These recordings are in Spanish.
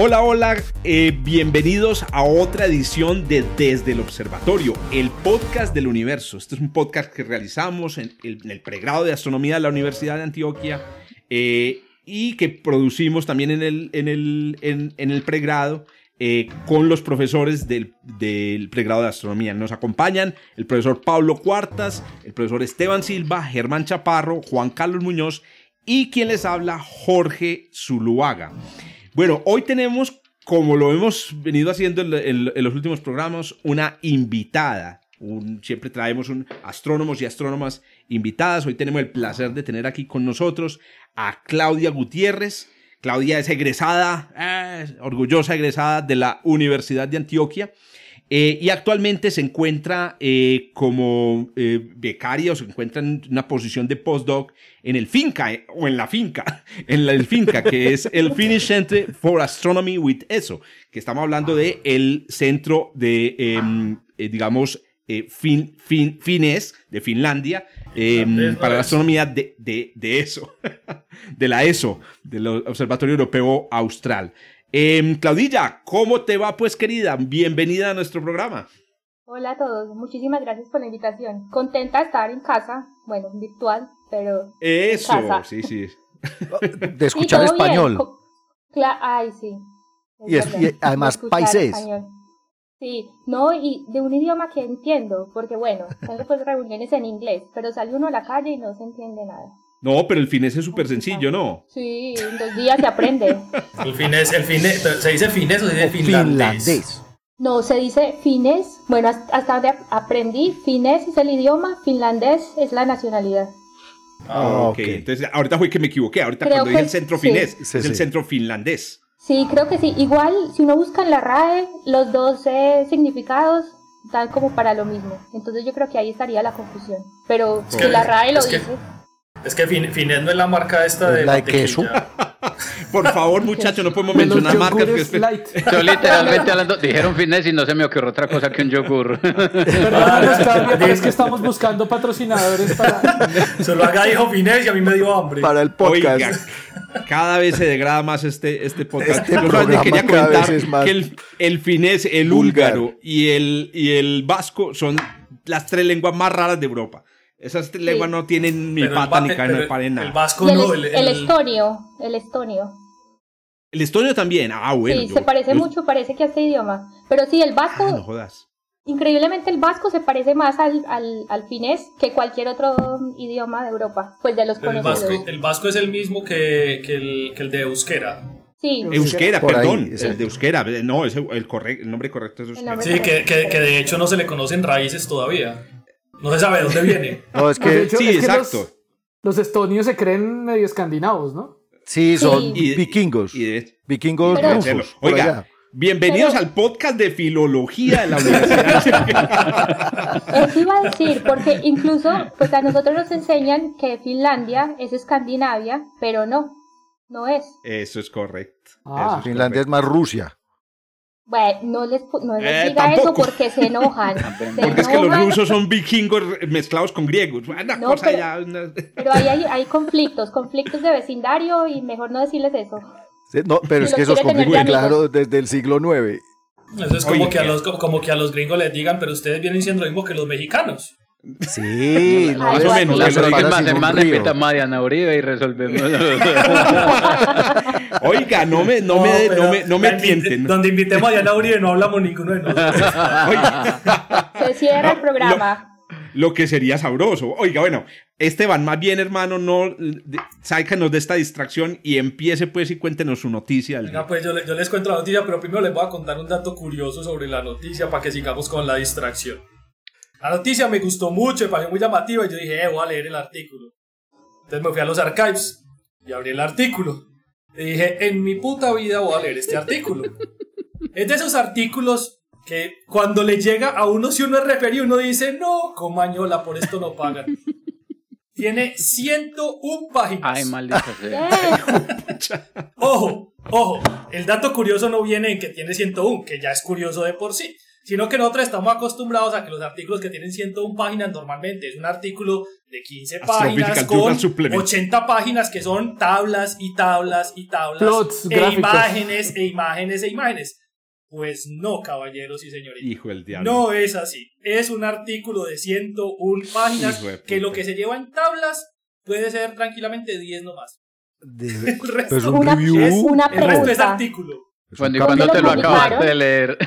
Hola, hola, eh, bienvenidos a otra edición de Desde el Observatorio, el podcast del universo. Este es un podcast que realizamos en el, pregrado de astronomía de la Universidad de Antioquia eh, y que producimos también en el, en el, en, el pregrado eh, con los profesores del, del, pregrado de astronomía. Nos acompañan el profesor Pablo Cuartas, el profesor Esteban Silva, Germán Chaparro, Juan Carlos Muñoz y quien les habla, Jorge Zuluaga. Bueno, hoy tenemos, como lo hemos venido haciendo en, los últimos programas, una invitada. siempre traemos un, astrónomos y astrónomas invitadas. Hoy tenemos el placer de tener aquí con nosotros a Claudia Gutiérrez. Claudia es egresada, eh, orgullosa egresada de la Universidad de Antioquia. Eh, y actualmente se encuentra eh, como eh, becaria o se encuentra en una posición de postdoc en el finca o en la finca, en la, el finca que es el Finnish Center for Astronomy with ESO, que estamos hablando de el centro de, em, digamos, fin, fin, fines de Finlandia em, para la astronomía de, de, de ESO, de la ESO, del Observatorio Europeo Austral. Eh, Claudilla, ¿cómo te va pues querida? Bienvenida a nuestro programa. Hola a todos, muchísimas gracias por la invitación. Contenta de estar en casa, bueno, virtual, pero... Eso, sí, sí. de escuchar español. Ay, sí. Y, además países. Sí, no, y de un idioma que entiendo, porque bueno, tengo pues reuniones en inglés, pero sale uno a la calle y no se entiende nada. No, pero el finés es súper sencillo, ¿no? Sí, en dos días se aprende. el finés, el finés, ¿se dice finés o se dice finlandés? No, se dice finés. Bueno, hasta donde aprendí, finés es el idioma, finlandés es la nacionalidad. Ah, ok. Entonces, ahorita fue que me equivoqué. Ahorita cuando dije el centro finés, es el centro finlandés. Sí, creo que sí. Igual, si uno busca en la RAE, los dos eh, significados dan como para lo mismo. Entonces yo creo que ahí estaría la confusión. Pero si la RAE lo dice... Es que Fines no es la marca esta de. La queso. Por favor, muchachos, no podemos mencionar marcas. Que es... Yo literalmente hablando, dijeron Fines y no se me ocurrió otra cosa que un yogur. Perdón, es que estamos buscando patrocinadores para. Solo haga dijo Fines y a mí me dio hambre. Para el podcast. cada vez se degrada más este, este podcast. Este Yo quería comentar que el, el finés, el húngaro y el, y el vasco son las tres lenguas más raras de Europa. Esas lenguas no tienen ni pata ni cara, no paren nada. El vasco no. El, el, estonio. El estonio. El estonio también. Ah, bueno. Sí, se parece mucho, parece que a este idioma. Pero sí, el vasco. Ah, no jodas. Increíblemente el vasco se parece más al, al, al, finés que cualquier otro idioma de Europa, pues de los conocidos. El vasco, el vasco es el mismo que, que, el, que el de euskera. Sí. Euskera, perdón, es el de euskera, no, es el, correcto, el nombre correcto es euskera. Sí, que, que, que de hecho no se le conocen raíces todavía. No se sabe de dónde viene. No, es que. sí, exacto. los, estonios se creen medio escandinavos, ¿no? Sí, son vikingos. vikingos Oiga. Bienvenidos al podcast de filología de la universidad. Eso iba a decir, porque incluso pues a nosotros nos enseñan que Finlandia es Escandinavia, pero no, no es. Eso es correcto. Ah. Finlandia es más Rusia. Bueno, no les, no les eh, diga eso porque se enojan. porque es que los rusos son vikingos mezclados con griegos. no, pero, ahí hay, hay, conflictos, conflictos de vecindario y mejor no decirles eso. no, pero es que esos conflictos, claro, desde el siglo IX. Eso es como, que a los, como que a los gringos les digan, pero ustedes vienen siendo lo mismo que los mexicanos. Sí, no, más o menos. La próxima semana invita a Mariana Uribe y resolvemos. Oiga, no me, no, me, no me, no me tienten. Donde invitemos a Mariana Uribe no hablamos ninguno de nosotros. Se cierra el programa. Lo, que sería sabroso. Oiga, bueno, Esteban, más bien, hermano, no sácanos de esta distracción y empiece pues y cuéntenos su noticia. Venga, pues yo, yo les cuento la noticia, pero primero les voy a contar un dato curioso sobre la noticia para que sigamos con la distracción. La noticia me gustó mucho, me pareció muy llamativa y yo dije, eh, voy a leer el artículo. Entonces me fui a los archives y abrí el artículo. Y dije, en mi puta vida voy a leer este artículo. es de esos artículos que cuando le llega a uno, si uno es referido, uno dice, no, comañola, por esto no pagan. Tiene 101 páginas. Ay, maldita sea. Ojo, ojo, el dato curioso no viene en que tiene 101, que ya es curioso de por sí, sino que nosotros estamos acostumbrados a que los artículos que tienen 101 páginas normalmente es un artículo de 15 páginas con 80 páginas que son tablas y tablas y tablas Plots, e gráficos. imágenes e imágenes e imágenes. Pues no, caballeros y señoritas. Hijo del diablo. No es así. Es un artículo de 101 páginas de que lo que se lleva en tablas puede ser tranquilamente 10 nomás. De- El resto, pues un Una- review. es- una el resto es artículo. Cuando, ¿Y ¿Dónde cuando te lo publicaron? de leer?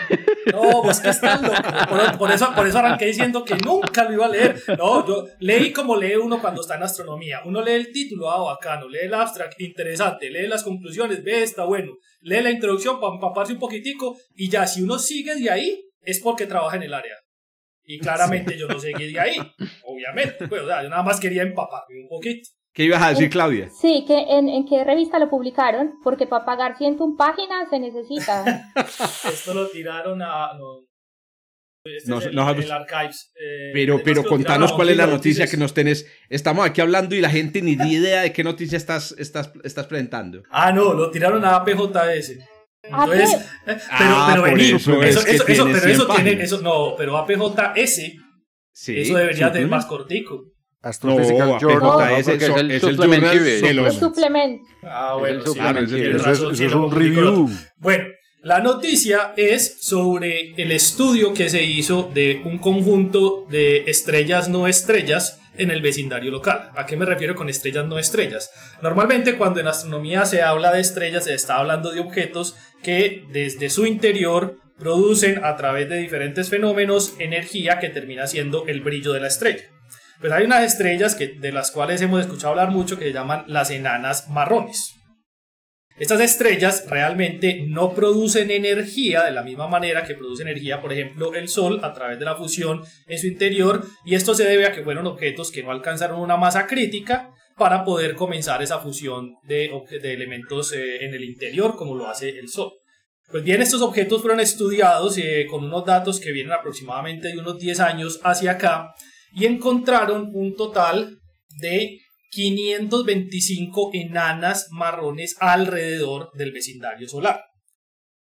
No, pues que están loco. Por, por eso, por eso arranqué diciendo que nunca lo iba a leer. No, yo leí como lee uno cuando está en astronomía. Uno lee el título, ah, bacano. Lee el abstract, interesante. Lee las conclusiones, ve, está bueno. Lee la introducción para empaparse un poquitico. Y ya, si uno sigue de ahí, es porque trabaja en el área. Y claramente yo no seguí de ahí. Obviamente. Pues, o sea, yo nada más quería empaparme un poquito. ¿Qué ibas a decir, Claudia? Sí, que en, en qué revista lo publicaron, porque para pagar 101 páginas se necesita. Esto lo tiraron a. No, este No, es el, no, el Archives. eh, Pero, pero lo contanos cuál es la noticia Noticias. que nos tenés. Estamos aquí hablando y la gente ni tiene idea de qué noticia estás, estás, estás presentando. Ah, no, lo tiraron a APJS. ¿A Entonces, eh, pero, Ah, pero por vení, eso eso, es eso, que eso, tiene pero 100 eso tiene, páginas. eso, no, pero APJS, Sí, eso debería tener suplement. más cortico. Astrophysical No, Journal. no, es el el los... suplemento. Ah, Es bueno, el sí, suplemento. tienes Eso es, razón, eso sí, es lo un review. Bueno, la noticia es sobre el estudio que se hizo de un conjunto de estrellas no estrellas en el vecindario local. ¿A qué me refiero con estrellas no estrellas? Normalmente cuando en astronomía se habla de estrellas se está hablando de objetos que desde su interior producen a través de diferentes fenómenos energía que termina siendo el brillo de la estrella. Pero hay unas estrellas que, de las cuales hemos escuchado hablar mucho que se llaman las enanas marrones. Estas estrellas realmente no producen energía de la misma manera que produce energía, por ejemplo, el Sol a través de la fusión en su interior, y esto se debe a que fueron objetos que no alcanzaron una masa crítica para poder comenzar esa fusión de elementos eh, en el interior como lo hace el Sol. Pues bien, estos objetos fueron estudiados eh, con unos datos que vienen aproximadamente de unos 10 años hacia acá y encontraron un total de 525 enanas marrones alrededor del vecindario solar.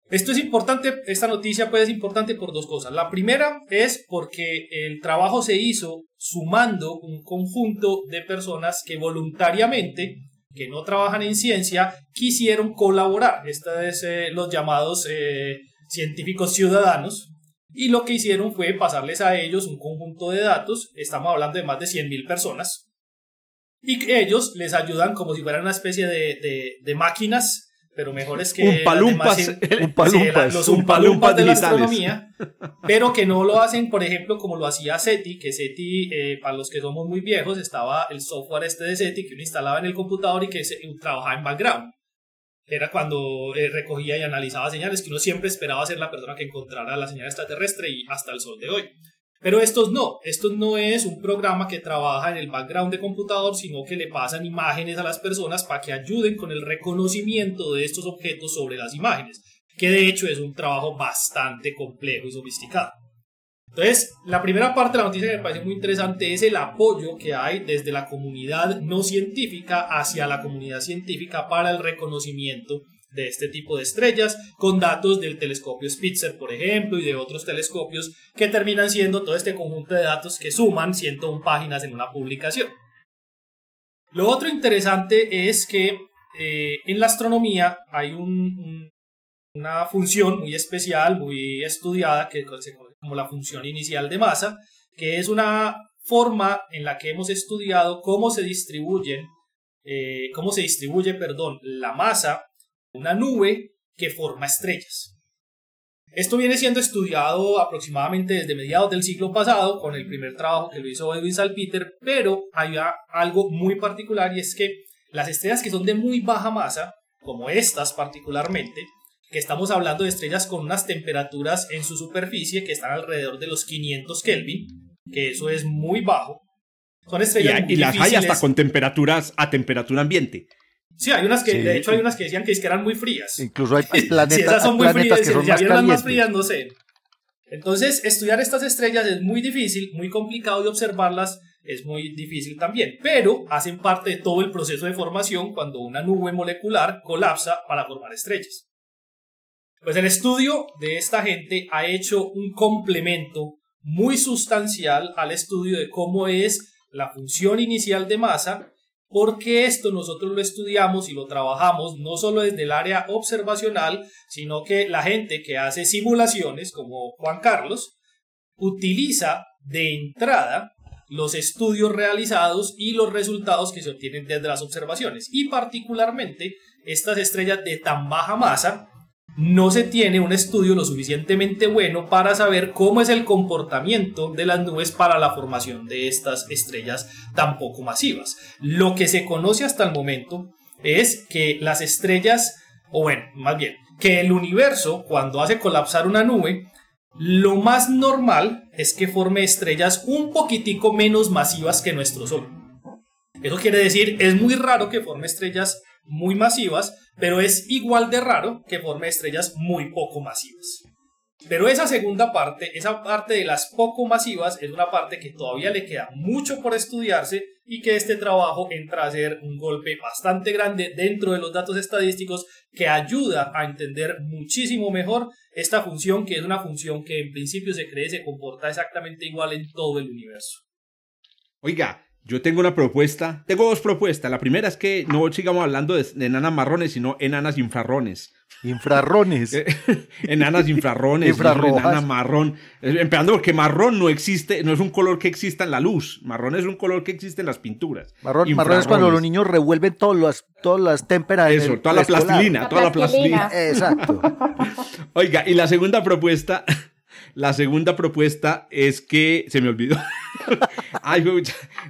Esto es importante, esta noticia pues es importante por dos cosas. La primera es porque el trabajo se hizo sumando un conjunto de personas que voluntariamente, que no trabajan en ciencia, quisieron colaborar. Estos es eh, los llamados eh, científicos ciudadanos. Y lo que hicieron fue pasarles a ellos un conjunto de datos. Estamos hablando de más de 100.000 personas y que ellos les ayudan como si fueran una especie de, de- de máquinas, pero mejores que Umpalumpas, las demás- Umpalumpas. sí, los Umpalumpas umpalumpas de la astronomía, pero que no lo hacen, por ejemplo, como lo hacía SETI, que SETI, eh, para los que somos muy viejos, estaba el software este de SETI que uno instalaba en el computador y que se, trabajaba en background. Era cuando eh, recogía y analizaba señales que uno siempre esperaba ser la persona que encontrara la señal extraterrestre y hasta el sol de hoy. Pero estos no, estos no es un programa que trabaja en el background de computador, sino que le pasan imágenes a las personas para que ayuden con el reconocimiento de estos objetos sobre las imágenes, que de hecho es un trabajo bastante complejo y sofisticado. Entonces, la primera parte de la noticia que me parece muy interesante es el apoyo que hay desde la comunidad no científica hacia la comunidad científica para el reconocimiento de este tipo de estrellas con datos del telescopio Spitzer, por ejemplo, y de otros telescopios que terminan siendo todo este conjunto de datos que suman 101 páginas en una publicación. Lo otro interesante es que eh, en la astronomía hay un- un- una función muy especial, muy estudiada, que se como la función inicial de masa, que es una forma en la que hemos estudiado cómo se distribuyen, eh, cómo se distribuye, perdón, la masa una nube que forma estrellas. Esto viene siendo estudiado aproximadamente desde mediados del siglo pasado con el primer trabajo que lo hizo Edwin Salpeter, pero hay algo muy particular y es que las estrellas que son de muy baja masa, como estas particularmente, que estamos hablando de estrellas con unas temperaturas en su superficie que están alrededor de los 500 Kelvin, que eso es muy bajo. Son Y, estrellas muy y las hay hasta con temperaturas a temperatura ambiente. Sí, hay unas que, Sí. de hecho, hay unas que decían que, es que eran muy frías. Incluso hay, planetas, si esas son muy planetas frías, que son si más habían unas más frías, no sé. Entonces, estudiar estas estrellas es muy difícil, muy complicado y observarlas es muy difícil también, pero hacen parte de todo el proceso de formación cuando una nube molecular colapsa para formar estrellas. Pues el estudio de esta gente ha hecho un complemento muy sustancial al estudio de cómo es la función inicial de masa, porque esto nosotros lo estudiamos y lo trabajamos no solo desde el área observacional, sino que la gente que hace simulaciones, como Juan Carlos, utiliza de entrada los estudios realizados y los resultados que se obtienen desde las observaciones. Y particularmente estas estrellas de tan baja masa no se tiene un estudio lo suficientemente bueno para saber cómo es el comportamiento de las nubes para la formación de estas estrellas tan poco masivas. Lo que se conoce hasta el momento es que las estrellas, o bueno, más bien, que el universo cuando hace colapsar una nube, lo más normal es que forme estrellas un poquitico menos masivas que nuestro Sol. Eso quiere decir, es muy raro que forme estrellas muy masivas, pero es igual de raro que forme estrellas muy poco masivas. Pero esa segunda parte, esa parte de las poco masivas, es una parte que todavía le queda mucho por estudiarse y que este trabajo entra a ser un golpe bastante grande dentro de los datos estadísticos que ayuda a entender muchísimo mejor esta función, que es una función que en principio se cree se comporta exactamente igual en todo el universo. Oiga, yo tengo una propuesta, tengo dos propuestas. La primera es que no sigamos hablando de, enanas marrones, sino enanas infrarrones. Infrarrones. enanas infrarrones. Infrarrojas. Enana marrón. Empezando porque marrón no existe, no es un color que exista en la luz. Marrón es un color que existe en las pinturas. Marrón, marrón es cuando los niños revuelven todas las, todas las témperas. Eso, toda la plastilina, toda la plastilina. Exacto. Oiga, y la segunda propuesta la segunda propuesta es que se me olvidó. Ay,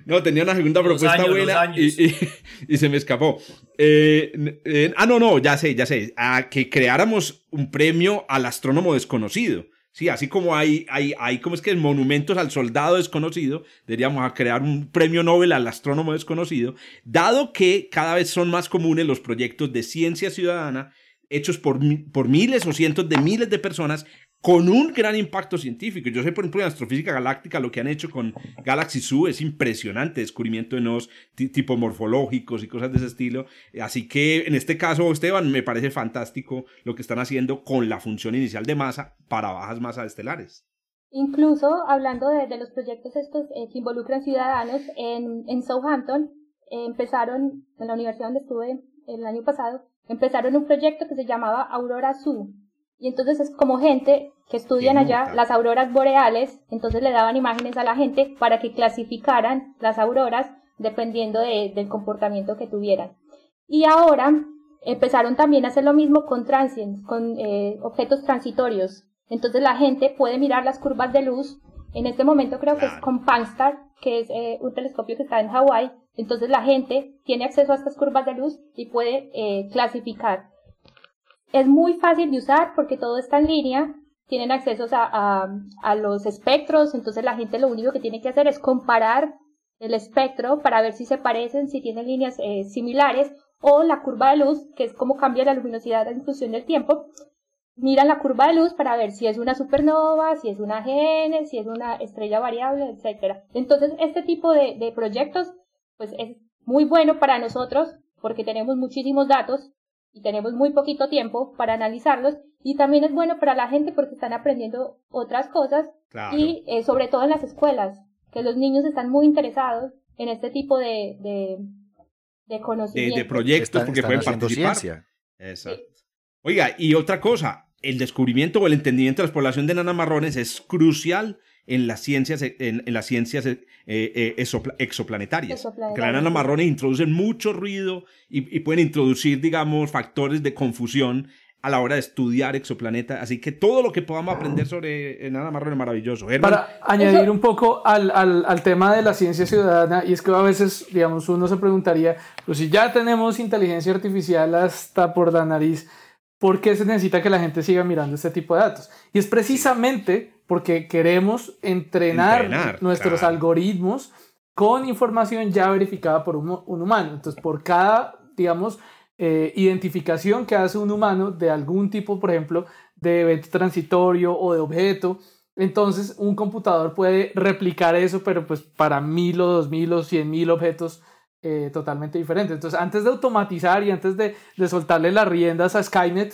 no, tenía una segunda propuesta buena y, se me escapó. Eh, eh, ah, no, no, ya sé, ya sé. A que creáramos un premio al astrónomo desconocido. Sí, así como hay, hay, hay ¿cómo es que monumentos al soldado desconocido, deberíamos crear un premio Nobel al astrónomo desconocido, dado que cada vez son más comunes los proyectos de ciencia ciudadana hechos por, por miles o cientos de miles de personas con un gran impacto científico. Yo sé, por ejemplo, en astrofísica galáctica lo que han hecho con Galaxy Zoo es impresionante, descubrimiento de nuevos tipos morfológicos y cosas de ese estilo. Así que en este caso, Esteban, me parece fantástico lo que están haciendo con la función inicial de masa para bajas masas estelares. Incluso hablando de, los proyectos estos eh, que involucran ciudadanos, en, en Southampton eh, empezaron, en la universidad donde estuve el año pasado, empezaron un proyecto que se llamaba Aurora Zoo y entonces es como gente que estudian allá las auroras boreales, entonces le daban imágenes a la gente para que clasificaran las auroras dependiendo del comportamiento que tuvieran. Y ahora empezaron también a hacer lo mismo con transients, con eh, objetos transitorios. Entonces la gente puede mirar las curvas de luz. En este momento creo que es con Panstar, que es eh, un telescopio que está en Hawái. Entonces la gente tiene acceso a estas curvas de luz y puede eh, clasificar es muy fácil de usar porque todo está en línea, tienen acceso a, a, los espectros, entonces la gente lo único que tiene que hacer es comparar el espectro para ver si se parecen, si tienen líneas eh, similares, o la curva de luz, que es cómo cambia la luminosidad en función del tiempo. Miran la curva de luz para ver si es una supernova, si es una GN, si es una estrella variable, etc. Entonces, este tipo de, de proyectos, pues es muy bueno para nosotros porque tenemos muchísimos datos y tenemos muy poquito tiempo para analizarlos y también es bueno para la gente porque están aprendiendo otras cosas y eh, sobre todo en las escuelas, que los niños están muy interesados en este tipo de, de, de conocimientos. De, proyectos porque pueden participar. Exacto. Oiga, y otra cosa, el descubrimiento o el entendimiento de la población de nanas marrones es crucial en las ciencias, en, las ciencias eh, eh, exoplanetarias. Que las enanas marrones introducen mucho ruido y, pueden introducir, digamos, factores de confusión a la hora de estudiar exoplaneta. Así que todo lo que podamos aprender sobre enanas marrones es maravilloso. Para añadir un poco al, al, al, tema de la ciencia ciudadana, y es que a veces, digamos, uno se preguntaría, pues si ya tenemos inteligencia artificial hasta por la nariz, ¿por qué se necesita que la gente siga mirando este tipo de datos? Y es precisamente porque queremos entrenar, nuestros algoritmos con información ya verificada por un, humano. Entonces, por cada, digamos, eh, identificación que hace un humano de algún tipo, por ejemplo, de evento transitorio o de objeto, Entonces, un computador puede replicar eso, pero pues para mil o dos mil o cien mil objetos eh, totalmente diferentes. Entonces, antes de automatizar y antes de, de soltarle las riendas a Skynet,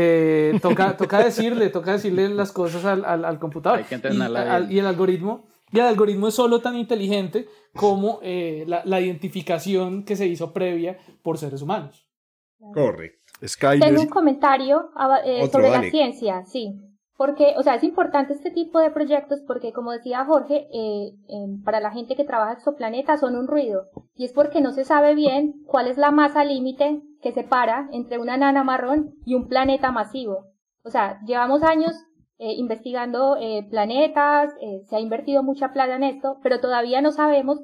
eh, toca, toca decirle, toca decirle las cosas al, al, al computador. y, y, el algoritmo, y el algoritmo es solo tan inteligente como eh, la, la, identificación que se hizo previa por seres humanos. Correcto. Tengo un comentario eh, sobre la ciencia, sí. Porque, o sea, es importante este tipo de proyectos porque, como decía Jorge, eh, para la gente que trabaja exoplanetas son un ruido. Y es porque no se sabe bien cuál es la masa límite que separa entre una nana marrón y un planeta masivo. O sea, llevamos años eh, investigando eh, planetas, se ha invertido mucha plata en esto, pero todavía no sabemos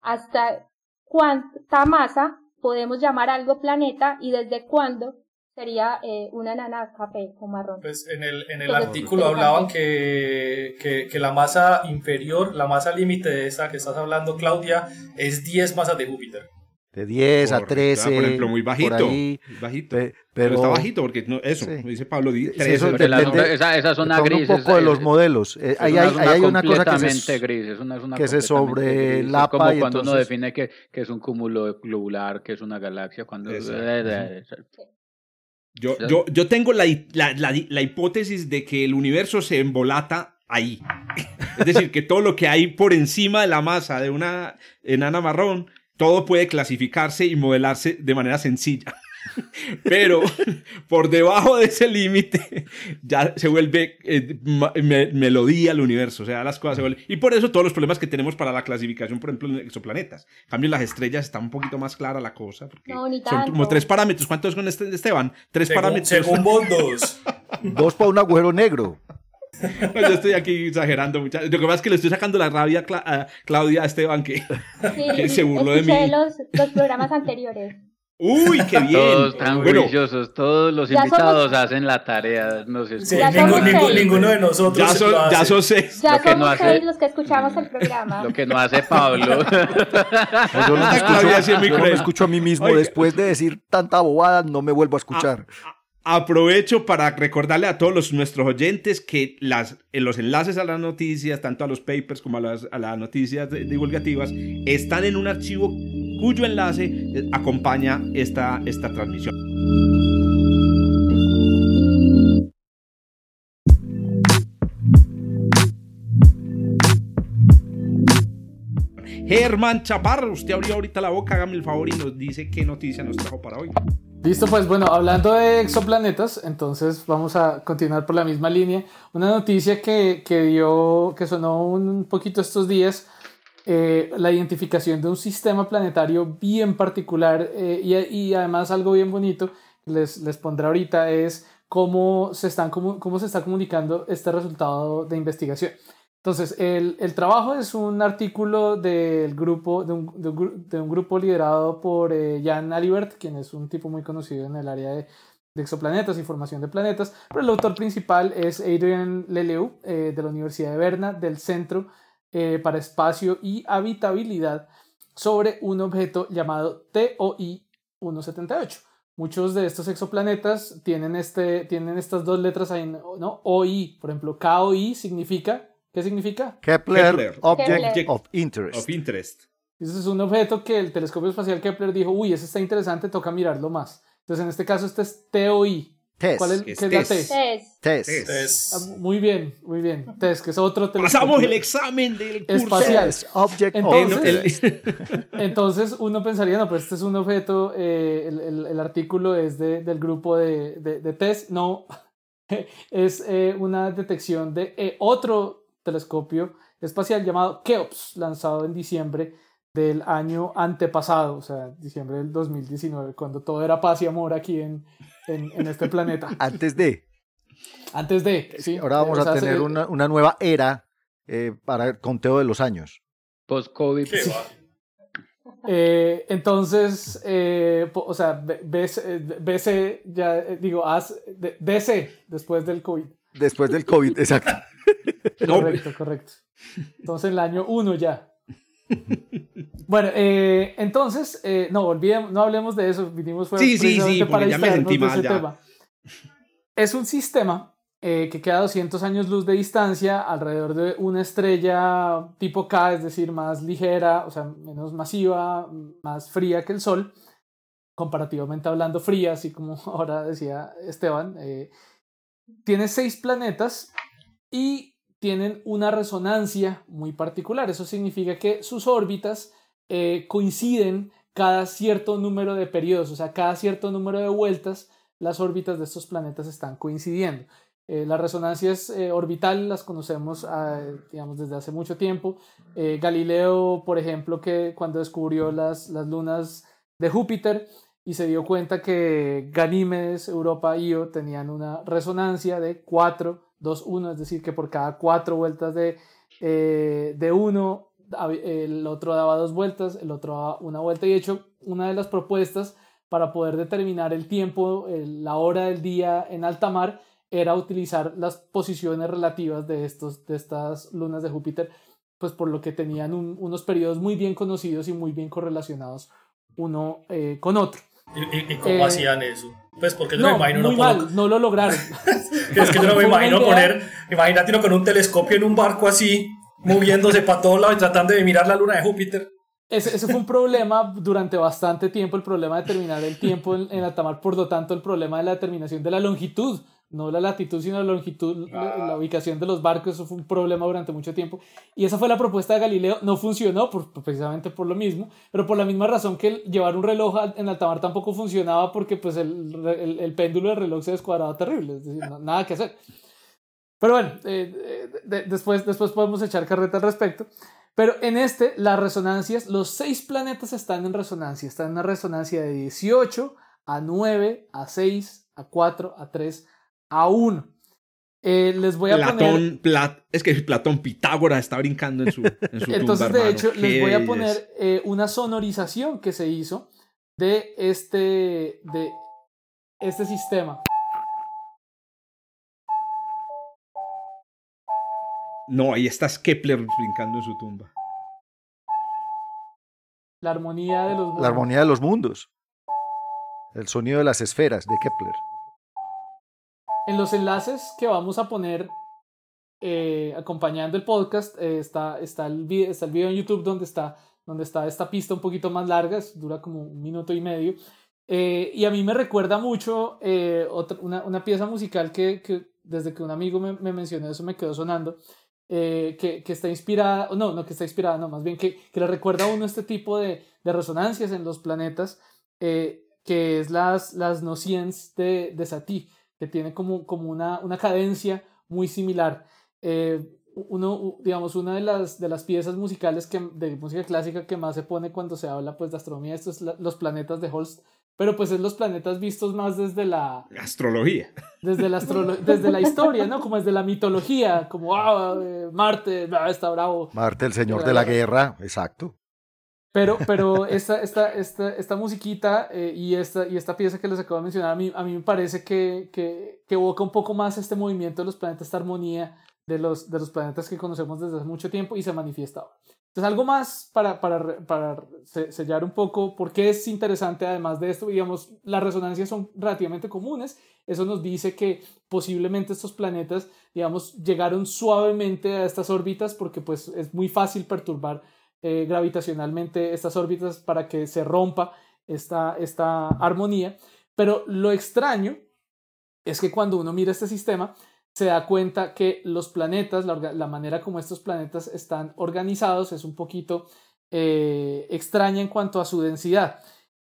hasta cuánta masa podemos llamar algo planeta y desde cuándo sería eh, una nana café o marrón. Pues en el, en el artículo hablaban que, que, que, la masa inferior, la masa límite de esa que estás hablando, Claudia, es 10 masas de Júpiter. De 10 a 13. por ejemplo, muy bajito. bajito. pero, está bajito porque no, eso, me dice Pablo, 13. eso depende, esa, esa zona gris. un poco de los modelos. Eh, ahí hay, una, hay una cosa que se, gris, es una, es una que se sobrelapa. Es como cuando entonces... uno define que, que, es un cúmulo globular, que es una galaxia. cuando yo, yo, yo tengo la, la, la, la, hipótesis de que el universo se embolata ahí. es decir, que todo lo que hay por encima de la masa de una enana marrón, todo puede clasificarse y modelarse de manera sencilla. Pero por debajo de ese límite ya se vuelve eh, melodía al universo, o sea, las cosas se vuelven... Y por eso todos los problemas que tenemos para la clasificación, por ejemplo, en exoplanetas. En cambio, las estrellas está un poquito más clara la cosa. Porque no, ni tanto. Son como tres parámetros. ¿Cuántos con este, Esteban? Tres según, parámetros. Según vos dos. dos para un agujero negro. yo estoy aquí exagerando mucho. Lo que pasa es que le estoy sacando la rabia a Claudia a Esteban que, sí, que se burló de mí. Los, los programas anteriores. Uy, qué bien. Todos tan bueno, juiciosos, todos los invitados somos... hacen la tarea. No sé, sí, ninguno, de nosotros. Ya son, ya son seis. Ya lo somos no hace, seis los que escuchamos el programa. Lo que no hace Pablo. yo no me escucho, yo no me escucho a mí mismo. Oiga. Después de decir tanta bobada, no me vuelvo a escuchar. A, a, Aprovecho para recordarle a todos los, nuestros oyentes que las, los enlaces a las noticias, tanto a los papers como a las, a las noticias divulgativas, están en un archivo cuyo enlace eh, acompaña esta, esta transmisión. Germán Chaparro, usted abrió ahorita la boca, hágame el favor y nos dice qué noticia nos trajo para hoy. Listo, pues bueno, hablando de exoplanetas, entonces vamos a continuar por la misma línea. Una noticia que, que dio, que sonó un poquito estos días, eh, la identificación de un sistema planetario bien particular eh, y, y, además algo bien bonito, les, les pondré ahorita, es cómo se, están, cómo, cómo se está comunicando este resultado de investigación. Entonces, el, el, trabajo es un artículo del grupo, de un, de un, grupo liderado por eh, Jan Alibert, quien es un tipo muy conocido en el área de, de, exoplanetas y formación de planetas, pero el autor principal es Adrian Leleu, eh, de la Universidad de Berna, del Centro eh, para Espacio y Habitabilidad, sobre un objeto llamado TOI 178. Muchos de estos exoplanetas tienen, este, tienen estas dos letras ahí, ¿no? OI, por ejemplo, KOI significa ¿Qué significa? Kepler, Kepler. Object Kepler. Of, interest. of Interest. Ese es un objeto que el telescopio espacial Kepler dijo, uy, ese está interesante, toca mirarlo más. Entonces, en este caso, este es TOI. TESS. ¿Cuál es, es ¿qué es la T? TESS. TESS. Ah, muy bien, muy bien. TESS, que es otro telescopio. Pasamos el examen del curso. Espacial. TESS, Object entonces, of Interest. entonces, uno pensaría, no, pues este es un objeto, eh, el, el, el, artículo es de, del grupo de, de, de TESS. No, es eh, una detección de eh, otro telescopio espacial llamado Keops, lanzado en diciembre del año antepasado, o sea, diciembre del 2019, cuando todo era paz y amor aquí en, en, en este planeta. Antes de. Antes de, sí. Ahora vamos o sea, a tener se... una, una, nueva era eh, para el conteo de los años. Post-COVID. Sí. Eh, entonces, eh, o sea, BC, BC ya digo, haz, DC después del COVID. Después del COVID, exacto. Correcto, correcto. Entonces, el año 1 ya. Bueno, eh, entonces, eh, no, olvidemos, no hablemos de eso, vinimos fue sí, sí, sí, para ya me sentí de mal ese ya. tema. Es un sistema eh, que queda a 200 años luz de distancia alrededor de una estrella tipo K, es decir, más ligera, o sea, menos masiva, más fría que el Sol, comparativamente hablando fría, así como ahora decía Esteban. Tiene seis planetas y tienen una resonancia muy particular. Eso significa que sus órbitas eh, coinciden cada cierto número de periodos, o sea, cada cierto número de vueltas, las órbitas de estos planetas están coincidiendo. Eh, las resonancias eh, orbitales las conocemos ah, digamos, desde hace mucho tiempo. Eh, Galileo, por ejemplo, que cuando descubrió las, las lunas de Júpiter y se dio cuenta que Ganímedes, Europa Io tenían una resonancia de 4, 2, 1, es decir, que por cada cuatro vueltas de, de uno, el otro daba dos vueltas, el otro daba una vuelta. Y de hecho, una de las propuestas para poder determinar el tiempo, la hora del día en alta mar, era utilizar las posiciones relativas de, estos, de estas lunas de Júpiter, pues por lo que tenían unos periodos muy bien conocidos y muy bien correlacionados uno eh, con otro. ¿Y, cómo eh, hacían eso? Pues porque no, me imagino muy no, mal, no lo lograron. es que yo no me imagino poner, imagínate con un telescopio en un barco así, moviéndose para todos lados y tratando de mirar la luna de Júpiter. Ese, ese, fue un problema durante bastante tiempo, el problema de determinar el tiempo en, en alta mar, por lo tanto el problema de la determinación de la longitud no la latitud, sino la longitud, la, ubicación de los barcos, eso fue un problema durante mucho tiempo. Y esa fue la propuesta de Galileo, no funcionó por, precisamente por lo mismo, pero por la misma razón que llevar un reloj en alta mar tampoco funcionaba porque pues el, el, péndulo del reloj se descuadraba terrible, es decir, nada que hacer. Pero bueno, eh, después, después podemos echar carreta al respecto. Pero en este, las resonancias, los seis planetas están en resonancia, están en una resonancia de 18 a 9, a 6, a 4, a 3, aún. Eh, les voy a Platón, poner... es que Platón Pitágoras está brincando en su, en su Entonces, de hecho, les voy a poner eh, una sonorización que se hizo de este, de este sistema. No, ahí está Kepler brincando en su tumba. La armonía de los mundos. La armonía de los mundos. El sonido de las esferas de Kepler. En los enlaces que vamos a poner eh, acompañando el podcast eh, está, está, el video, está el video en YouTube donde está, donde está esta pista un poquito más larga, dura como un minuto y medio. Eh, y a mí me recuerda mucho otra, una, una, pieza musical que, que, desde que un amigo me, me mencionó eso me quedó sonando, que, que, está inspirada, no, no que está inspirada, no, más bien que, que le recuerda a uno este tipo de, de resonancias en los planetas, que es las, las nociens de, de Satie que tiene como, como una, una cadencia muy similar. Eh, uno, digamos, una de las, de las piezas musicales que, de música clásica que más se pone cuando se habla pues, de astronomía, estos es los planetas de Holst, pero pues es los planetas vistos más desde la... Astrología. Desde la, desde la historia, ¿no? Como desde la mitología, como, ah, eh, Marte, ah, está bravo. Marte, el señor de la guerra, exacto. Pero, pero esta, esta, esta, esta musiquita eh, y, esta, y esta pieza que les acabo de mencionar, a mí, a mí me parece que, que, que, evoca un poco más este movimiento de los planetas, esta armonía de los, de los planetas que conocemos desde hace mucho tiempo y se manifiesta ahora. Entonces, algo más para, para, para sellar un poco por qué es interesante, además de esto, digamos, las resonancias son relativamente comunes. Eso nos dice que posiblemente estos planetas, digamos, llegaron suavemente a estas órbitas porque pues es muy fácil perturbar eh, gravitacionalmente estas órbitas para que se rompa esta, esta armonía. Pero lo extraño es que cuando uno mira este sistema, se da cuenta que los planetas, la, manera como estos planetas están organizados es un poquito eh, extraña en cuanto a su densidad.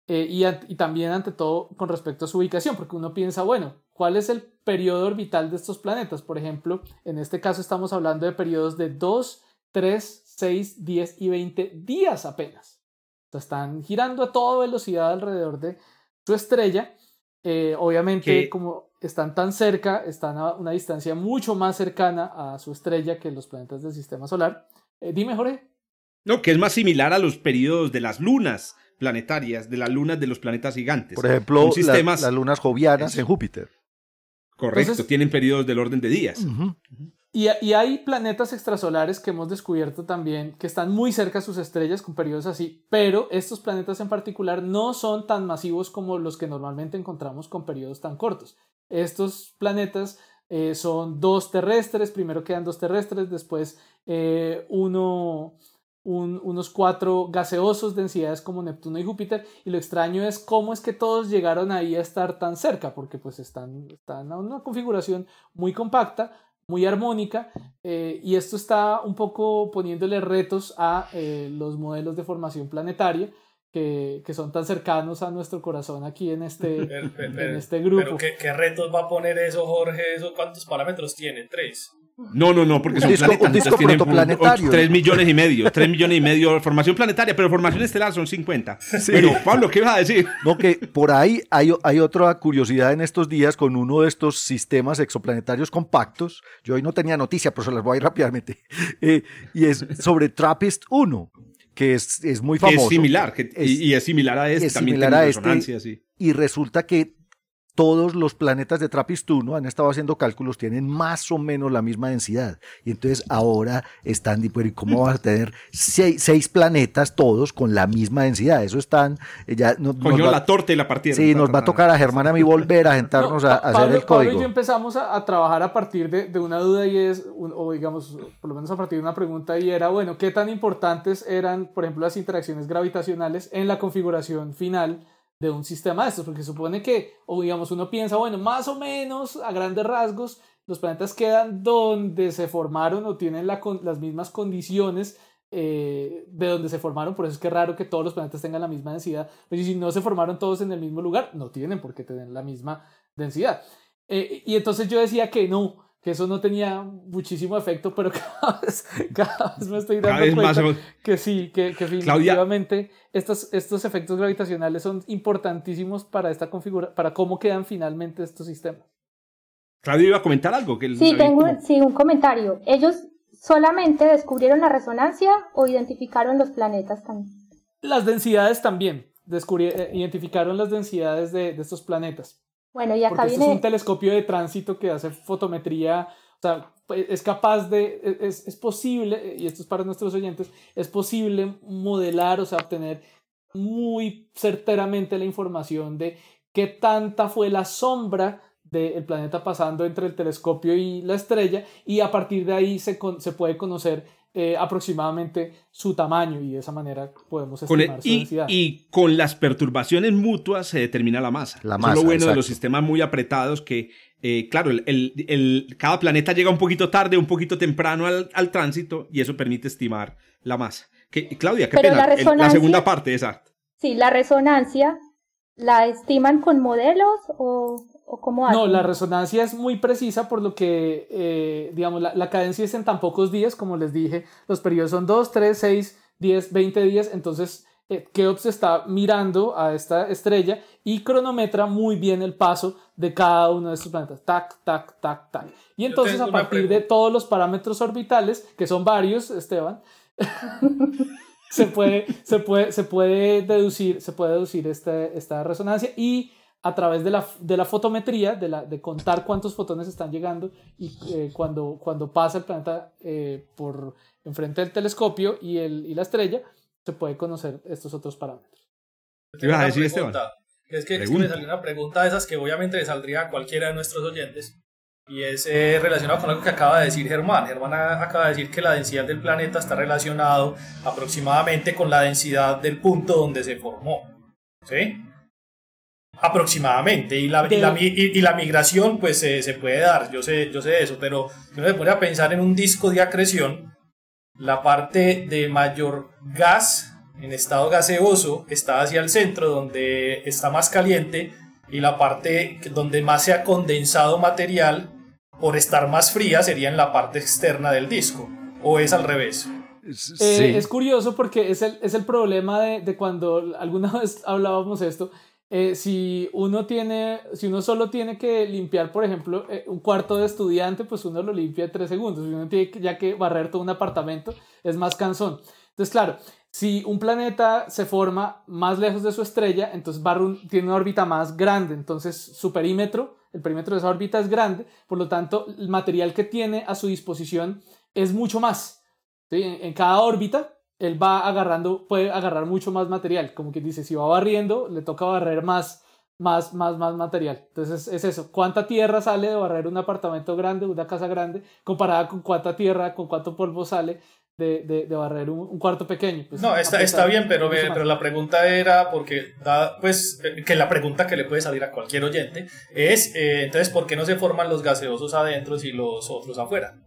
Eh, y, y, también ante todo con respecto a su ubicación, porque uno piensa, bueno, ¿cuál es el periodo orbital de estos planetas? Por ejemplo, en este caso estamos hablando de periodos de 2, 3, 6, 10 y 20 días apenas. O sea, están girando a toda velocidad alrededor de su estrella. Eh, obviamente, como están tan cerca, están a una distancia mucho más cercana a su estrella que los planetas del sistema solar. Eh, dime, Jorge. No, que es más similar a los periodos de las lunas planetarias, de las lunas de los planetas gigantes. Por ejemplo, las lunas jovianas en Júpiter. Correcto, tienen periodos del orden de días. Y, hay planetas extrasolares que hemos descubierto también que están muy cerca de sus estrellas con periodos así, pero estos planetas en particular no son tan masivos como los que normalmente encontramos con periodos tan cortos. Estos planetas eh, son dos terrestres, primero quedan dos terrestres, después eh, uno, unos cuatro gaseosos, densidades como Neptuno y Júpiter, y lo extraño es cómo es que todos llegaron ahí a estar tan cerca, porque pues están, están en una configuración muy compacta, muy armónica, eh, y esto está un poco poniéndole retos a los modelos de formación planetaria, que, que, son tan cercanos a nuestro corazón aquí en este, en este grupo. Pero ¿qué, ¿qué, retos va a poner eso, Jorge? ¿Eso cuántos parámetros tiene? ¿Tres? No, no, no, porque son disco, planetas. Un disco protoplanetario. 3 millones y medio, 3 millones y medio de formación planetaria, pero formación estelar son 50. Sí. Pero, Pablo, ¿qué vas a decir? No, que por ahí hay, hay otra curiosidad en estos días con uno de estos sistemas exoplanetarios compactos. Yo hoy no tenía noticia, pero se las voy a ir rápidamente. Eh, y es sobre TRAPPIST 1 que es, es muy famoso. Es similar, que, es, y, y, es similar a este, es también similar tiene a resonancia, este, sí. Y resulta que todos los planetas de TRAPPIST-1 han estado haciendo cálculos, tienen más o menos la misma densidad. Y entonces ahora están, ¿y cómo vas a tener seis, seis, planetas todos con la misma densidad? Eso están, ya no, Cogió va, la torta y la partida. Sí, nos va a tocar a Germán a mí volver a sentarnos no, a, a Pablo, hacer el código. Pablo y yo empezamos a, a trabajar a partir de, de, una duda y es, o digamos, por lo menos a partir de una pregunta y era, bueno, ¿qué tan importantes eran, por ejemplo, las interacciones gravitacionales en la configuración final? De un sistema de estos, porque supone que, o digamos, uno piensa, bueno, más o menos a grandes rasgos, los planetas quedan donde se formaron o tienen la, las mismas condiciones eh, de donde se formaron, por eso es que es raro que todos los planetas tengan la misma densidad, pero si no se formaron todos en el mismo lugar, no tienen por qué tener la misma densidad. Eh, y entonces yo decía que no, que eso no tenía muchísimo efecto, pero cada vez, cada vez me estoy dando cuenta más... que sí, que, que definitivamente estos, estos efectos gravitacionales son importantísimos para esta configura para cómo quedan finalmente estos sistemas. Claudia iba a comentar algo. Que sí, tengo como... sí, un comentario. Ellos solamente descubrieron la resonancia o identificaron los planetas también. Las densidades también. Descubrí, eh, identificaron las densidades de, de estos planetas. Bueno, y acá Porque viene... este es un telescopio de tránsito que hace fotometría, o sea, es capaz de, es, es, posible, y esto es para nuestros oyentes, es posible modelar, o sea, obtener muy certeramente la información de qué tanta fue la sombra del planeta pasando entre el telescopio y la estrella, y a partir de ahí se, con, se puede conocer eh, aproximadamente su tamaño y de esa manera podemos estimar con el, su y, densidad. Y con las perturbaciones mutuas se determina la masa. La Eso masa es lo bueno exacto. de los sistemas muy apretados que, eh, claro, el, el, el, cada planeta llega un poquito tarde, un poquito temprano al, al tránsito y eso permite estimar la masa. Que, Claudia, qué Pero pena. la resonancia- la segunda parte, esa. Sí, la resonancia, ¿la estiman con modelos o, o cómo hacen? No, la resonancia es muy precisa por lo que, eh, digamos, la, la, cadencia es en tan pocos días, como les dije, los periodos son 2, 3, 6, 10, 20 días, entonces eh, Keops está mirando a esta estrella y cronometra muy bien el paso de cada uno de estos planetas, tac, tac, tac, tac. Y entonces a partir de todos los parámetros orbitales, que son varios, Esteban, se, puede, se, puede, se puede deducir, se puede deducir este, esta resonancia y a través de la, de la fotometría, de, la, de contar cuántos fotones están llegando y eh, cuando, cuando pasa el planeta eh, por enfrente del telescopio y, el, y la estrella, se puede conocer estos otros parámetros. ¿Qué ibas a decir, Esteban? Es que, es que, me salió una pregunta de esas que obviamente le saldría a cualquiera de nuestros oyentes y es eh, relacionado con algo que acaba de decir Germán. Germán acaba de decir que la densidad del planeta está relacionado aproximadamente con la densidad del punto donde se formó. ¿Sí? Aproximadamente. Y la, y la, y, y la migración pues eh, se puede dar. Yo sé, yo sé eso pero si uno se pone a pensar en un disco de acreción la parte de mayor gas en estado gaseoso está hacia el centro donde está más caliente y la parte donde más se ha condensado material por estar más fría sería en la parte externa del disco o es al revés. Sí. eh, es curioso porque es el, es el problema de, de cuando alguna vez hablábamos esto eh, si uno tiene, si uno solo tiene que limpiar, por ejemplo, eh, un cuarto de estudiante, pues uno lo limpia en tres segundos. Si uno tiene que, ya que barrer todo un apartamento, es más cansón. Entonces, claro, si un planeta se forma más lejos de su estrella, entonces tiene una órbita más grande. Entonces, su perímetro, el perímetro de esa órbita es grande. Por lo tanto, el material que tiene a su disposición es mucho más. en cada órbita él va agarrando, puede agarrar mucho más material, como que dice, si va barriendo, le toca barrer más, más, más, más material. Entonces es eso, cuánta tierra sale de barrer un apartamento grande, una casa grande, comparada con cuánta tierra, con cuánto polvo sale de, de, de barrer un, un, cuarto pequeño. Pues, no, está, está bien, pero, pero la pregunta era, porque, da, pues, que la pregunta que le puede salir a cualquier oyente es, eh, entonces, ¿por qué no se forman los gaseosos adentro y los otros afuera?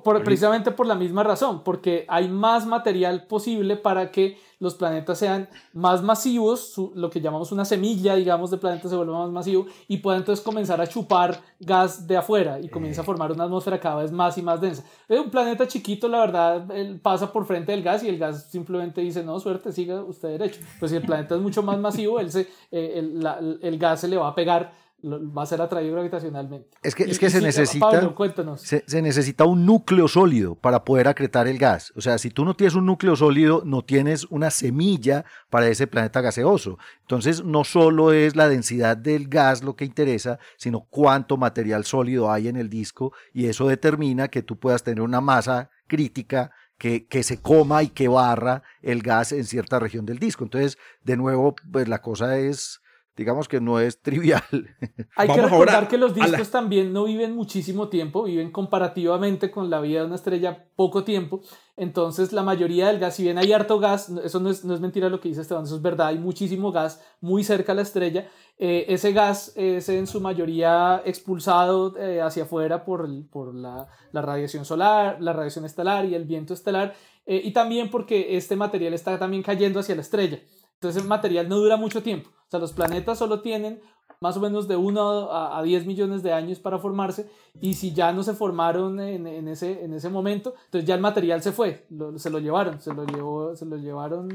Por, precisamente por la misma razón, porque hay más material posible para que los planetas sean más masivos, lo que llamamos una semilla, digamos, de planeta se vuelve más masivo y pueda entonces comenzar a chupar gas de afuera y comienza a formar una atmósfera cada vez más y más densa. Un planeta chiquito, la verdad, él pasa por frente del gas y el gas simplemente dice, no, suerte, siga usted derecho. Pues si el planeta es mucho más masivo, él se, eh, el, el gas se le va a pegar va a ser atraído gravitacionalmente. Es que, es que se, necesita, se, necesita un núcleo sólido para poder acretar el gas. O sea, si tú no tienes un núcleo sólido, no tienes una semilla para ese planeta gaseoso. Entonces, no solo es la densidad del gas lo que interesa, sino cuánto material sólido hay en el disco y eso determina que tú puedas tener una masa crítica que, que, se coma y que barra el gas en cierta región del disco. Entonces, de nuevo, pues la cosa es digamos que no es trivial. Hay que recordar que los discos también no viven muchísimo tiempo, viven comparativamente con la vida de una estrella poco tiempo. Entonces, la mayoría del gas, si bien hay harto gas, eso no es, no es mentira lo que dice Esteban, eso es verdad, hay muchísimo gas muy cerca a la estrella. Eh, ese gas es en su mayoría expulsado eh, hacia afuera por, por la, la, radiación solar, la radiación estelar y el viento estelar, eh, y también porque este material está también cayendo hacia la estrella. Entonces, el material no dura mucho tiempo sea, los planetas solo tienen más o menos de 1 a, 10 millones de años para formarse y si ya no se formaron en, en, ese, en ese momento, entonces ya el material se fue, se lo llevaron, se lo, llevó, se lo llevaron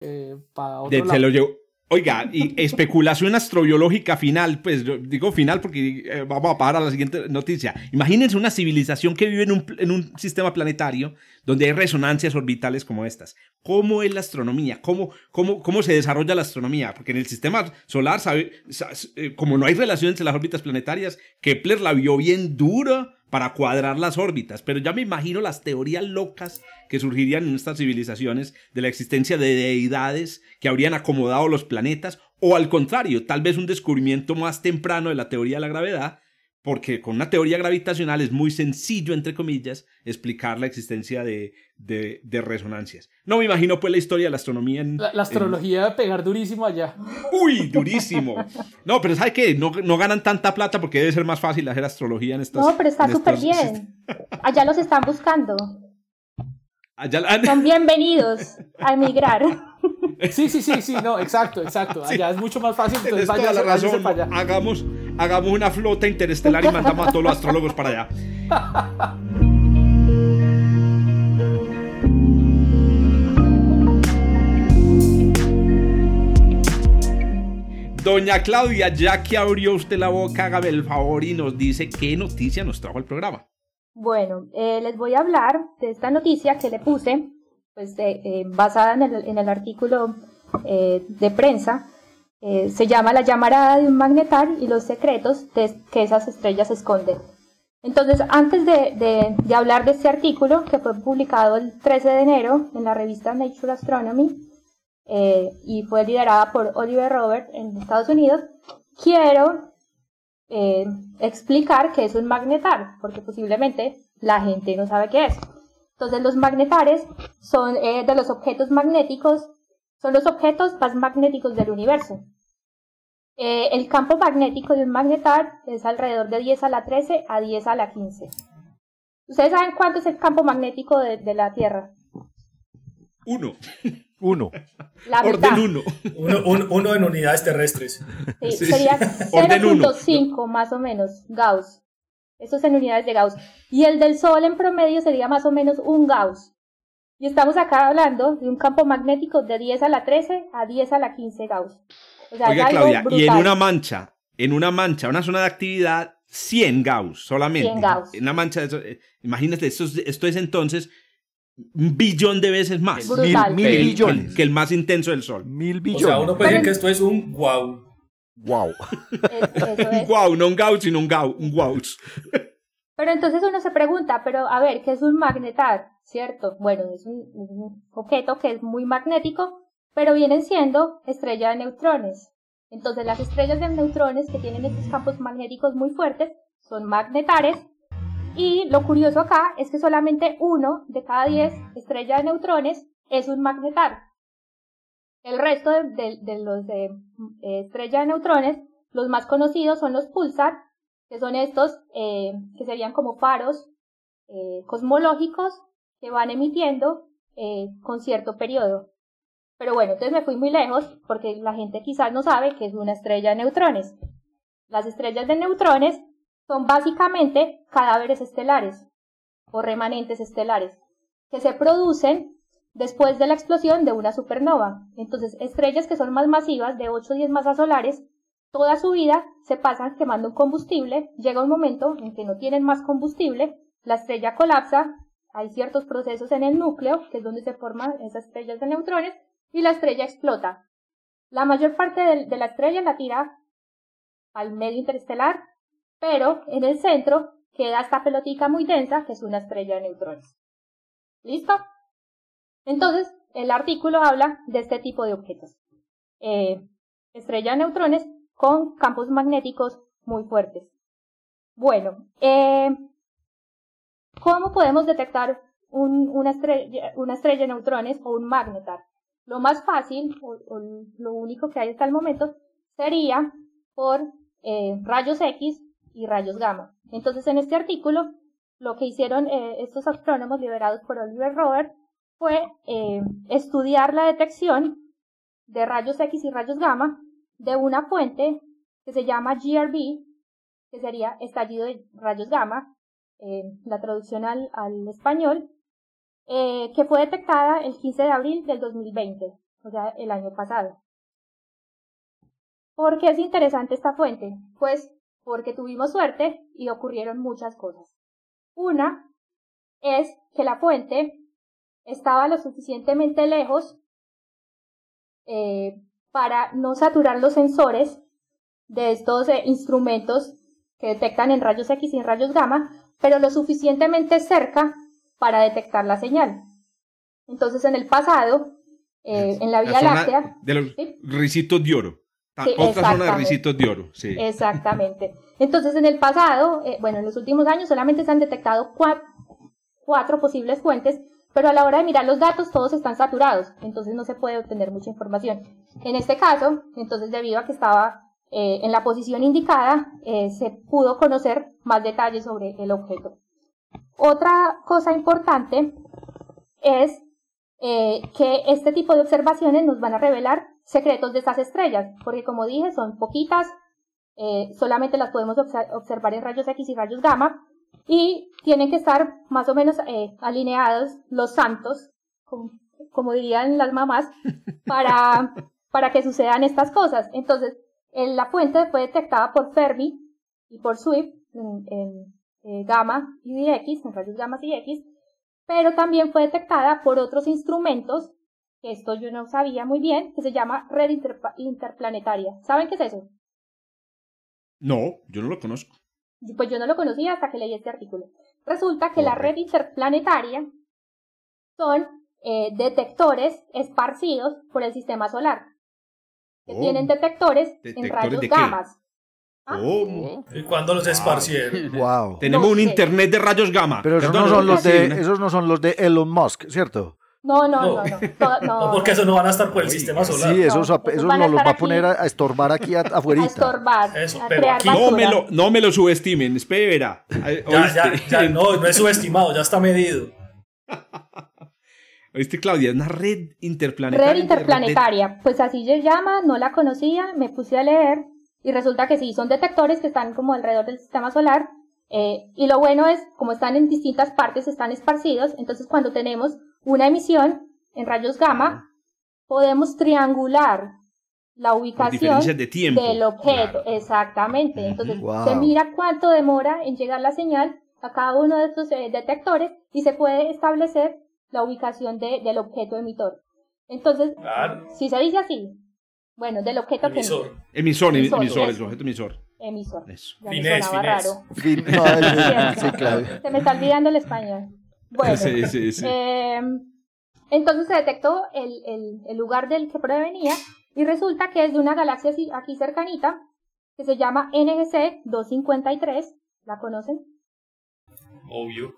eh, para otro lado. Se lo llevó, Oiga, y especulación astrobiológica final, pues digo final porque eh, vamos a parar a la siguiente noticia. Imagínense una civilización que vive en un, en un, sistema planetario donde hay resonancias orbitales como estas. ¿Cómo es la astronomía? ¿Cómo, cómo, cómo se desarrolla la astronomía? Porque en el sistema solar, sabe, eh, como no hay relación entre las órbitas planetarias, Kepler la vio bien dura para cuadrar las órbitas, pero ya me imagino las teorías locas que surgirían en estas civilizaciones de la existencia de deidades que habrían acomodado los planetas, o al contrario, tal vez un descubrimiento más temprano de la teoría de la gravedad, porque con una teoría gravitacional es muy sencillo, entre comillas, explicar la existencia de, de, resonancias. No me imagino pues la historia de la astronomía en... La, astrología en... pegar durísimo allá. Uy, durísimo. No, pero ¿sabes qué? No, no, ganan tanta plata porque debe ser más fácil hacer astrología en estas... No, pero está súper bien. Allá los están buscando. Son bienvenidos a emigrar. Sí, sí, sí, sí, no, exacto, exacto. Allá es mucho más fácil, entonces vaya, la razón. Para allá. Hagamos, hagamos una flota interestelar y mandamos a todos los astrólogos para allá. Doña Claudia, ya que abrió usted la boca, hágame el favor y nos dice qué noticia nos trajo el programa. Bueno, eh, les voy a hablar de esta noticia que le puse, pues eh, basada en el, en el artículo eh, de prensa. Se llama La llamarada de un magnetar y los secretos que esas estrellas esconden. Entonces, antes de, de, de, hablar de este artículo, que fue publicado el 13 de enero en la revista Nature Astronomy y fue liderada por Oliver Robert en Estados Unidos, quiero eh, explicar qué es un magnetar, porque posiblemente la gente no sabe qué es. Entonces los magnetares son eh, de los objetos magnéticos, son los objetos más magnéticos del universo. Eh, el campo magnético de un magnetar es alrededor de 10 a la 13 a 10 a la 15. ¿Ustedes saben cuánto es el campo magnético de, de la Tierra? Uno. Uno. Orden uno. Uno, uno. en unidades terrestres. Sí, sería 0.5 más o menos Gauss. Eso es en unidades de Gauss. Y el del Sol en promedio sería más o menos un Gauss. Y estamos acá hablando de un campo magnético de 10 a la 13 a 10 a la 15 Gauss. O sea, Oiga, Claudia, y en una mancha, en una mancha, una zona de actividad, 100 Gauss solamente. 100 Gauss. En una mancha, eh, imagínate, esto esto es entonces un billón de veces más. Mil, billones. Que, el más intenso del Sol. Mil billones. O sea, uno puede decir que esto es un wow. Wow. un wow, no un gauss, sino un, gau, un gauss. Pero entonces uno se pregunta, pero a ver, ¿qué es un magnetar? ¿Cierto? Bueno, es un, un objeto que es muy magnético, pero vienen siendo estrella de neutrones. Entonces las estrellas de neutrones que tienen estos campos magnéticos muy fuertes son magnetares y lo curioso acá es que solamente uno de cada diez estrellas de neutrones es un magnetar. El resto de, los de eh, estrellas de neutrones, los más conocidos son los pulsar, que son estos eh, que serían como faros eh, cosmológicos que van emitiendo con cierto periodo. Pero bueno, entonces me fui muy lejos porque la gente quizás no sabe que es una estrella de neutrones. Las estrellas de neutrones son básicamente cadáveres estelares o remanentes estelares que se producen después de la explosión de una supernova. Entonces, estrellas que son más masivas, de 8 o 10 masas solares, toda su vida se pasan quemando un combustible, llega un momento en que no tienen más combustible, la estrella colapsa, hay ciertos procesos en el núcleo, que es donde se forman esas estrellas de neutrones, y la estrella explota. La mayor parte de, la estrella la tira al medio interestelar, pero en el centro queda esta pelotica muy densa, que es una estrella de neutrones. ¿Listo? Entonces, el artículo habla de este tipo de objetos. Eh, estrella de neutrones con campos magnéticos muy fuertes. Bueno, eh, ¿cómo podemos detectar una, estrella, una estrella de neutrones o un magnetar? Lo más fácil, o, lo único que hay hasta el momento, sería por eh, rayos X y rayos gamma. Entonces, en este artículo, lo que hicieron estos astrónomos liderados por Oliver Robert fue eh, estudiar la detección de rayos X y rayos gamma de una fuente que se llama GRB, que sería estallido de rayos gamma, eh, la traducción al, español, eh, que fue detectada el 15 de abril del 2020, o sea, el año pasado. ¿Por qué es interesante esta fuente? Pues porque tuvimos suerte y ocurrieron muchas cosas. Una es que la fuente estaba lo suficientemente lejos eh, para no saturar los sensores de estos eh, instrumentos que detectan en rayos X y en rayos gamma, pero lo suficientemente cerca para detectar la señal. Entonces, en el pasado, eh, en la Vía Láctea... De los ricitos de oro. Otra zona de ricitos de oro. Sí. Exactamente. Entonces, en el pasado, bueno, en los últimos años solamente se han detectado cuatro posibles fuentes pero a la hora de mirar los datos todos están saturados, entonces no se puede obtener mucha información. En este caso, entonces debido a que estaba eh, en la posición indicada, eh, se pudo conocer más detalles sobre el objeto. Otra cosa importante es eh, que este tipo de observaciones nos van a revelar secretos de estas estrellas, porque como dije, son poquitas, solamente las podemos observar en rayos X y rayos gamma, y tienen que estar más o menos eh, alineados los santos, como, dirían las mamás, para, para que sucedan estas cosas. Entonces, la fuente fue detectada por Fermi y por Swift en, eh, gamma y X, en rayos gamma y X, pero también fue detectada por otros instrumentos, que esto yo no sabía muy bien, que se llama red interplanetaria. ¿Saben qué es eso? No, yo no lo conozco. Pues yo no lo conocía hasta que leí este artículo. Resulta que la red interplanetaria son eh, detectores esparcidos por el sistema solar. Que oh. tienen detectores, en rayos gammas. ¿Ah? ¿Cómo? ¿Y cuándo los esparcieron? Wow. Tenemos un internet de rayos gamma. Pero esos, no son los de, esos no son los de Elon Musk, ¿cierto? No, no, no, no. no, porque eso no van a estar por el sistema solar. Sí, eso, eso nos los va a poner a, estorbar aquí afuera. A estorbar. Eso, a pero aquí no me, lo, no me lo subestimen, espera. Ya, ya, ya, no, no es subestimado, ya está medido. ¿Oíste, Claudia? Es una red interplanetaria. Red interplanetaria, pues así se llama, no la conocía, me puse a leer y resulta que sí, son detectores que están como alrededor del sistema solar. Eh, y lo bueno es, como están en distintas partes, están esparcidos, entonces cuando tenemos una emisión en rayos gamma, podemos triangular la ubicación del objeto. Exactamente. Entonces, se mira cuánto demora en llegar la señal a cada uno de estos eh, detectores y se puede establecer la ubicación del objeto emitor. Entonces, si se dice así, bueno, del objeto emisor. que emisor. Emisor, emisor, el objeto emisor. Emisor. Eso. Finés, raro. sí, Se me está olvidando el español. Bueno, sí, sí, sí. Em, entonces se detectó el, el, el, lugar del que provenía Y resulta que es de una galaxia aquí cercanita, que se llama NGC 253. ¿La conocen? Obvio.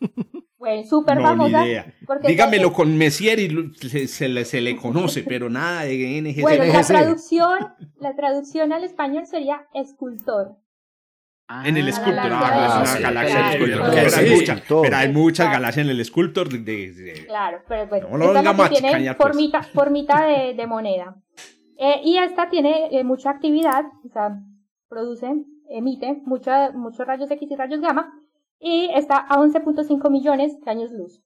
Bueno, súper No, famosa. ni idea. porque Dígamelo con Messier y se, se le, se le conoce, pero nada de NGC. Bueno, la NGC. traducción, la traducción al español sería escultor. En el Ah, Sculptor, la ah, galaxia es de- una galaxia claro, del Sculptor, claro. pero, hay Sí. muchas, pero hay muchas Claro. galaxias en el Sculptor. de- de- Claro, pero bueno, No lo esta es la tiene pues. formita, formita de, de moneda. Eh, y esta tiene eh, mucha actividad, o sea, produce, emite mucha- muchos rayos X y rayos gamma, y está a 11.5 millones de años luz.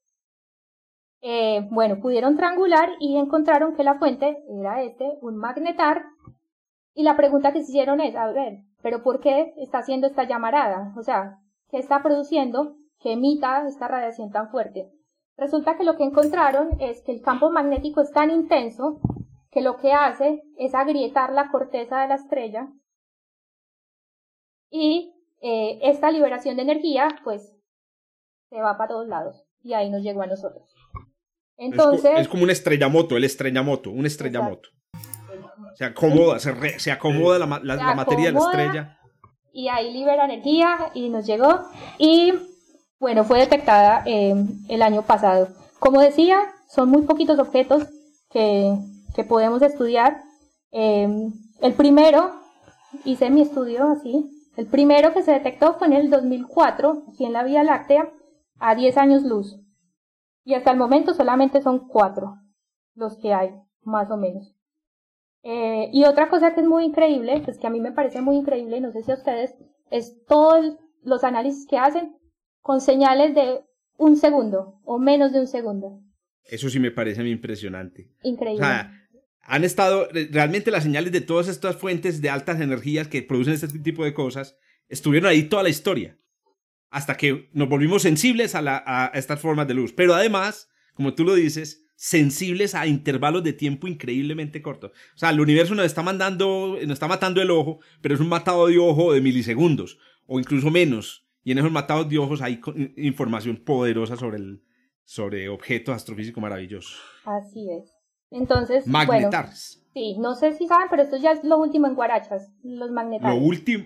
Eh, bueno, pudieron triangular y encontraron que la fuente era este, un magnetar, y la pregunta que se hicieron es, a ver, ¿pero por qué está haciendo esta llamarada? O sea, ¿qué está produciendo que emita esta radiación tan fuerte? Resulta que lo que encontraron es que el campo magnético es tan intenso que lo que hace es agrietar la corteza de la estrella y eh, esta liberación de energía pues se va para todos lados y ahí nos llegó a nosotros. Es, co- Entonces, es como una estrellamoto, el estrellamoto, un estrellamoto. Se acomoda, se, re- se acomoda la, la- Se la materia de la estrella. y ahí libera energía y nos llegó y bueno, fue detectada eh, el año pasado. Como decía, son muy poquitos objetos que, que podemos estudiar. Eh, el primero, hice mi estudio así, el primero que se detectó fue en el 2004, aquí en la Vía Láctea, a 10 años luz. Y hasta el momento solamente son cuatro los que hay, más o menos. Eh, y otra cosa que es muy increíble, pues que a mí me parece muy increíble, no sé si a ustedes, es todos los análisis que hacen con señales de un segundo o menos de un segundo. Eso sí me parece a mí impresionante. O Increíble. sea, han estado, re- realmente las señales de todas estas fuentes de altas energías que producen este tipo de cosas, estuvieron ahí toda la historia. Hasta que nos volvimos sensibles a, la- a estas formas de luz. Pero además, como tú lo dices, sensibles a intervalos de tiempo increíblemente cortos. O sea, el universo nos está mandando, nos está matando el ojo, pero es un matado de ojo de milisegundos, o incluso menos. Y en esos matados de ojos hay información poderosa sobre, el, sobre objetos astrofísicos maravillosos. Así es. Entonces, bueno, Magnetars. sí, no sé si saben, pero esto ya es lo último en Guarachas, los Lo magnetales. último.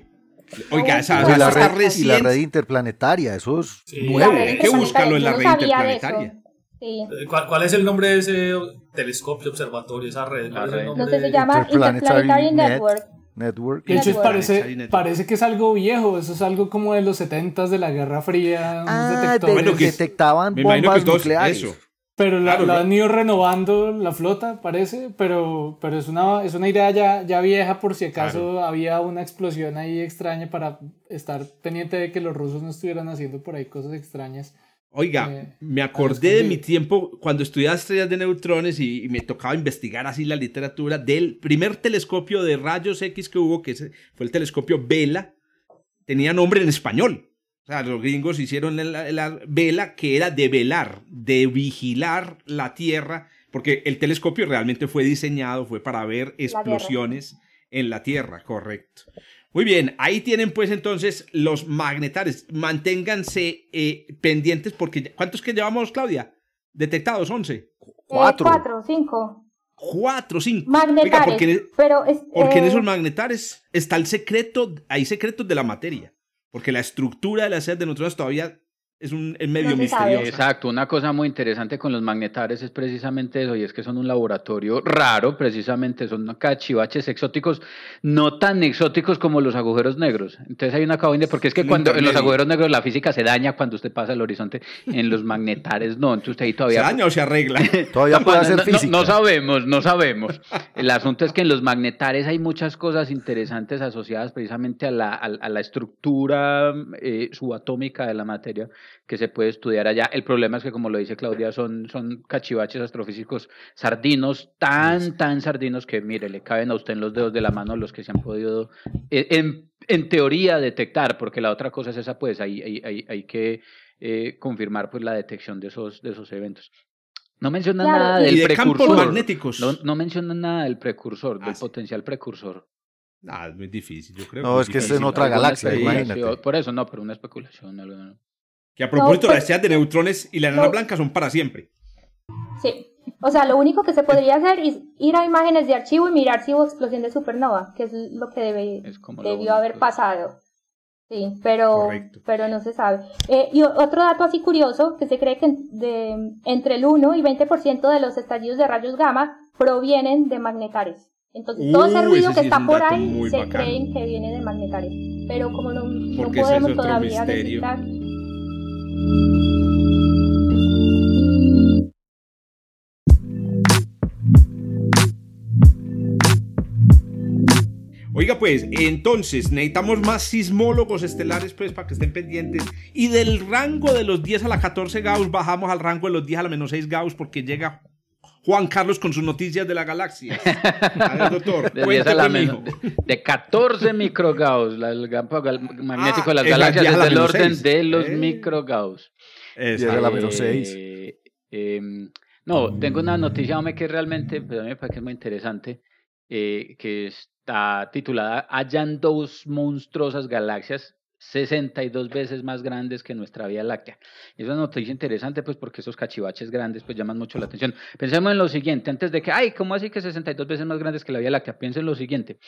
Oiga, esa, último. Y la, esa está red, y la recién. red interplanetaria, eso es Sí. La nuevo. Hay que búscalo en la red no interplanetaria. Sí. Eh, ¿Cuál, cuál es el nombre de ese telescopio, observatorio, esa red? ¿Cuál es el red. nombre No sé, se llama Interplanetary Interplanetary Net. Network. Network. De hecho, parece, Network. parece que es algo viejo, eso es algo como de los 70 de la Guerra Fría, Ah, detectores. de- Bueno, que- detectaban bombas nucleares. eso. Pero la, Claro, han ido renovando la flota, parece, pero, pero es, una, es una idea ya, ya vieja por si acaso había una explosión ahí extraña para estar pendiente de que los rusos no estuvieran haciendo por ahí cosas extrañas. Oiga, Eh, me acordé de mi tiempo cuando estudiaba estrellas de neutrones y, y me tocaba investigar así la literatura del primer telescopio de rayos X que hubo, que fue el telescopio Vela. Tenía nombre en español. O sea, los gringos hicieron la, la vela que era de velar, de vigilar la Tierra, porque el telescopio realmente fue diseñado, fue para ver explosiones en la Tierra, correcto. Muy bien, ahí tienen pues entonces los magnetares. Manténganse eh, pendientes porque... ¿Cuántos que llevamos, Claudia? Detectados, 11. Eh, Cuatro. cuatro, cinco. Cuatro, cinco. Magnetares. Oiga, porque, en- pero es, porque en eh, esos magnetares está el secreto, hay secretos de la materia. Porque la estructura de las sedes de neutrones todavía es, un, es medio No se misteriosa. Exacto, una cosa muy interesante con los magnetares es precisamente eso, y es que son un laboratorio raro, precisamente son cachivaches exóticos, no tan exóticos como los agujeros negros. Entonces hay una cabina, porque es que cuando en los agujeros negros la física se daña cuando usted pasa el horizonte, en los magnetares no, entonces usted ahí ¿Se todavía... daña o se arregla? Todavía No, puede hacer no- no- física. No, sabemos, no sabemos. El asunto es que en los magnetares hay muchas cosas interesantes asociadas precisamente a la, a, a la estructura eh, subatómica de la materia que se puede estudiar allá. El problema es que, como lo dice Claudia, son, son cachivaches astrofísicos sardinos, tan, tan sardinos que, mire, le caben a usted en los dedos de la mano los que se han podido, eh, en, en teoría, detectar, porque la otra cosa es esa, pues hay, hay, hay, hay que eh, confirmar pues la detección de esos, de esos eventos. No mencionan Claro, nada del y de campos precursor. magnéticos. No, no mencionan nada del precursor, Ah, del sí. potencial precursor. Ah, es muy difícil, yo creo. No, es que es en otra galaxia, imagínate. Por eso no, pero una especulación. algo, no. Que a propósito, No, las estrellas de neutrones y la enana no. blanca son para siempre. Sí. O sea, lo único que se podría hacer es ir a imágenes de archivo y mirar si hubo explosión de supernova, que es lo que debe, debió haber pasado. Sí, pero, pero no se sabe. Eh, y otro dato así curioso, que se cree que de, entre el 1 y 20% de los estallidos de rayos gamma provienen de magnetares. Entonces, todo ese ruido que está por ahí se creen que viene de magnetares. Pero como no, no podemos todavía detectar. Oiga, pues, entonces necesitamos más sismólogos estelares, pues, para que estén pendientes. Y del rango de los 10 a la 14 Gauss, bajamos al rango de los 10 a la menos 6 Gauss, porque llega Juan Carlos con sus noticias de la galaxia. A ver, doctor, de, de 14 microgauss, el campo magnético de las ah, galaxias es del orden de los eh. microgauss. Es a la menos 6. Eh, em, no, tengo una noticia que realmente pues, me parece muy interesante, eh, que es está titulada Hayan dos monstruosas galaxias 62 veces más grandes que nuestra Vía Láctea. Y es una noticia interesante, pues, porque esos cachivaches grandes, pues, llaman mucho la atención. Pensemos en lo siguiente, antes de que, ay, ¿cómo así que 62 veces más grandes que la Vía Láctea? Piensen en lo siguiente.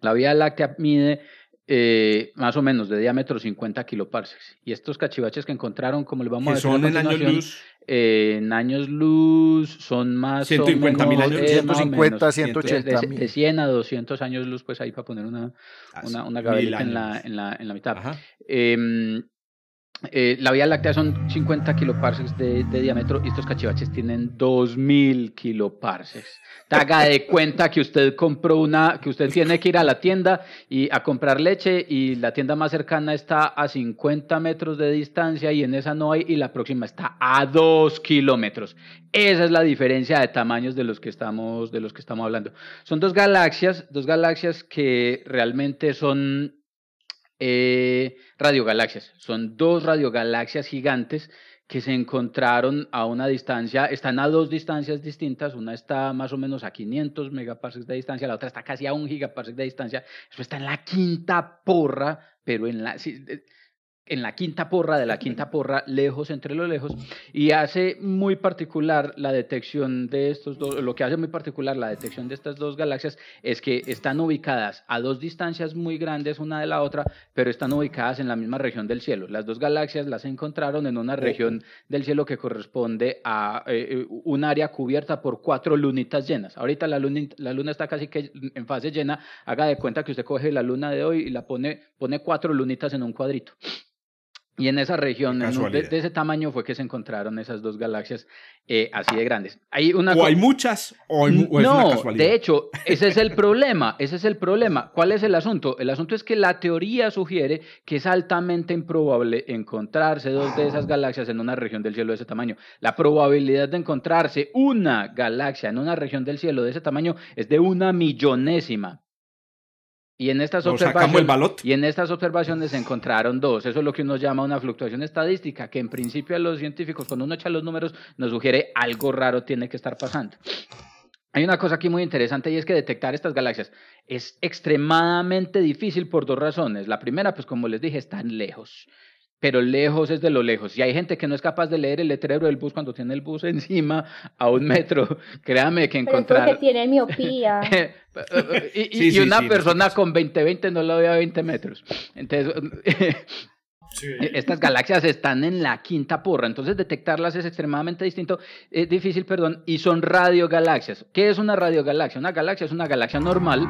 La Vía Láctea mide eh, más o menos de diámetro 50 kiloparsecs. Y estos cachivaches que encontraron, como le vamos a decir, son en años luz. Eh, en años luz son más 150 mil años, 150, 180 de, de, 100 a 200 años luz, pues ahí para poner una, una, una en la, en, la, en la mitad. Eh, eh, la Vía Láctea son 50 kiloparsecs de, diámetro y estos cachivaches tienen 2000 kiloparsecs. Haga de cuenta que usted compró una, que usted tiene que ir a la tienda y a comprar leche y la tienda más cercana está a 50 metros de distancia y en esa no hay y la próxima está a 2 kilómetros. Esa es la diferencia de tamaños de los que estamos, de los que estamos hablando. Son dos galaxias, dos galaxias que realmente son eh, radiogalaxias. Son dos radiogalaxias gigantes que se encontraron a una distancia, están a dos distancias distintas, una está más o menos a 500 megaparsecs de distancia, la otra está casi a un gigaparsec de distancia, eso está en la quinta porra, pero en la en la quinta porra de la quinta porra, lejos entre los lejos, y hace muy particular la detección de estos dos, lo que hace muy particular la detección de estas dos galaxias es que están ubicadas a dos distancias muy grandes una de la otra, pero están ubicadas en la misma región del cielo. Las dos galaxias las encontraron en una región del cielo que corresponde a eh, eh, un área cubierta por cuatro lunitas llenas. Ahorita la luna, la luna está casi que en fase llena, haga de cuenta que usted coge la luna de hoy y la pone, pone cuatro lunitas en un cuadrito. Y en esa región, de, ese tamaño, fue que se encontraron esas dos galaxias eh, así de grandes. Hay una o hay muchas, o, hay, no, es una de hecho, ese es el problema. Ese es el problema. ¿Cuál es el asunto? El asunto es que la teoría sugiere que es altamente improbable encontrarse dos de esas galaxias en una región del cielo de ese tamaño. La probabilidad de encontrarse una galaxia en una región del cielo de ese tamaño es de una millonésima. Y en, estas observaciones, y en estas observaciones se encontraron dos. Eso es lo que uno llama una fluctuación estadística, que en principio a los científicos, cuando uno echa los números, nos sugiere algo raro tiene que estar pasando. Hay una cosa aquí muy interesante y es que detectar estas galaxias es extremadamente difícil por dos razones. La primera, pues como les dije, están lejos pero lejos es de lo lejos. Y hay gente que no es capaz de leer el letrero del bus cuando tiene el bus encima a un metro. Créame que encontrar... Pero tiene miopía. y, y, una persona con 20-20 no lo ve a 20 metros. Entonces... E, estas galaxias están en la quinta porra, entonces detectarlas es extremadamente distinto, es difícil, perdón, y son radiogalaxias. ¿Qué es una radiogalaxia? Una galaxia es una galaxia normal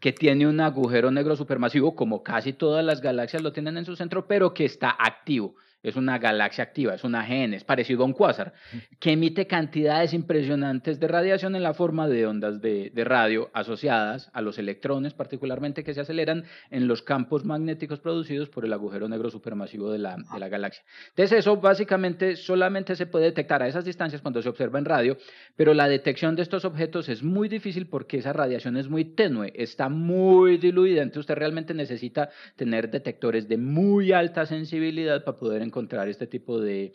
que tiene un agujero negro supermasivo, como casi todas las galaxias lo tienen en su centro, pero que está activo es una galaxia activa, es una GN, es parecido a un cuásar, que emite cantidades impresionantes de radiación en la forma de ondas de, radio asociadas a los electrones, particularmente que se aceleran en los campos magnéticos producidos por el agujero negro supermasivo de la, de la galaxia. Entonces eso básicamente solamente se puede detectar a esas distancias cuando se observa en radio, pero la detección de estos objetos es muy difícil porque esa radiación es muy tenue, está muy diluida, entonces usted realmente necesita tener detectores de muy alta sensibilidad para poder encontrar este tipo de,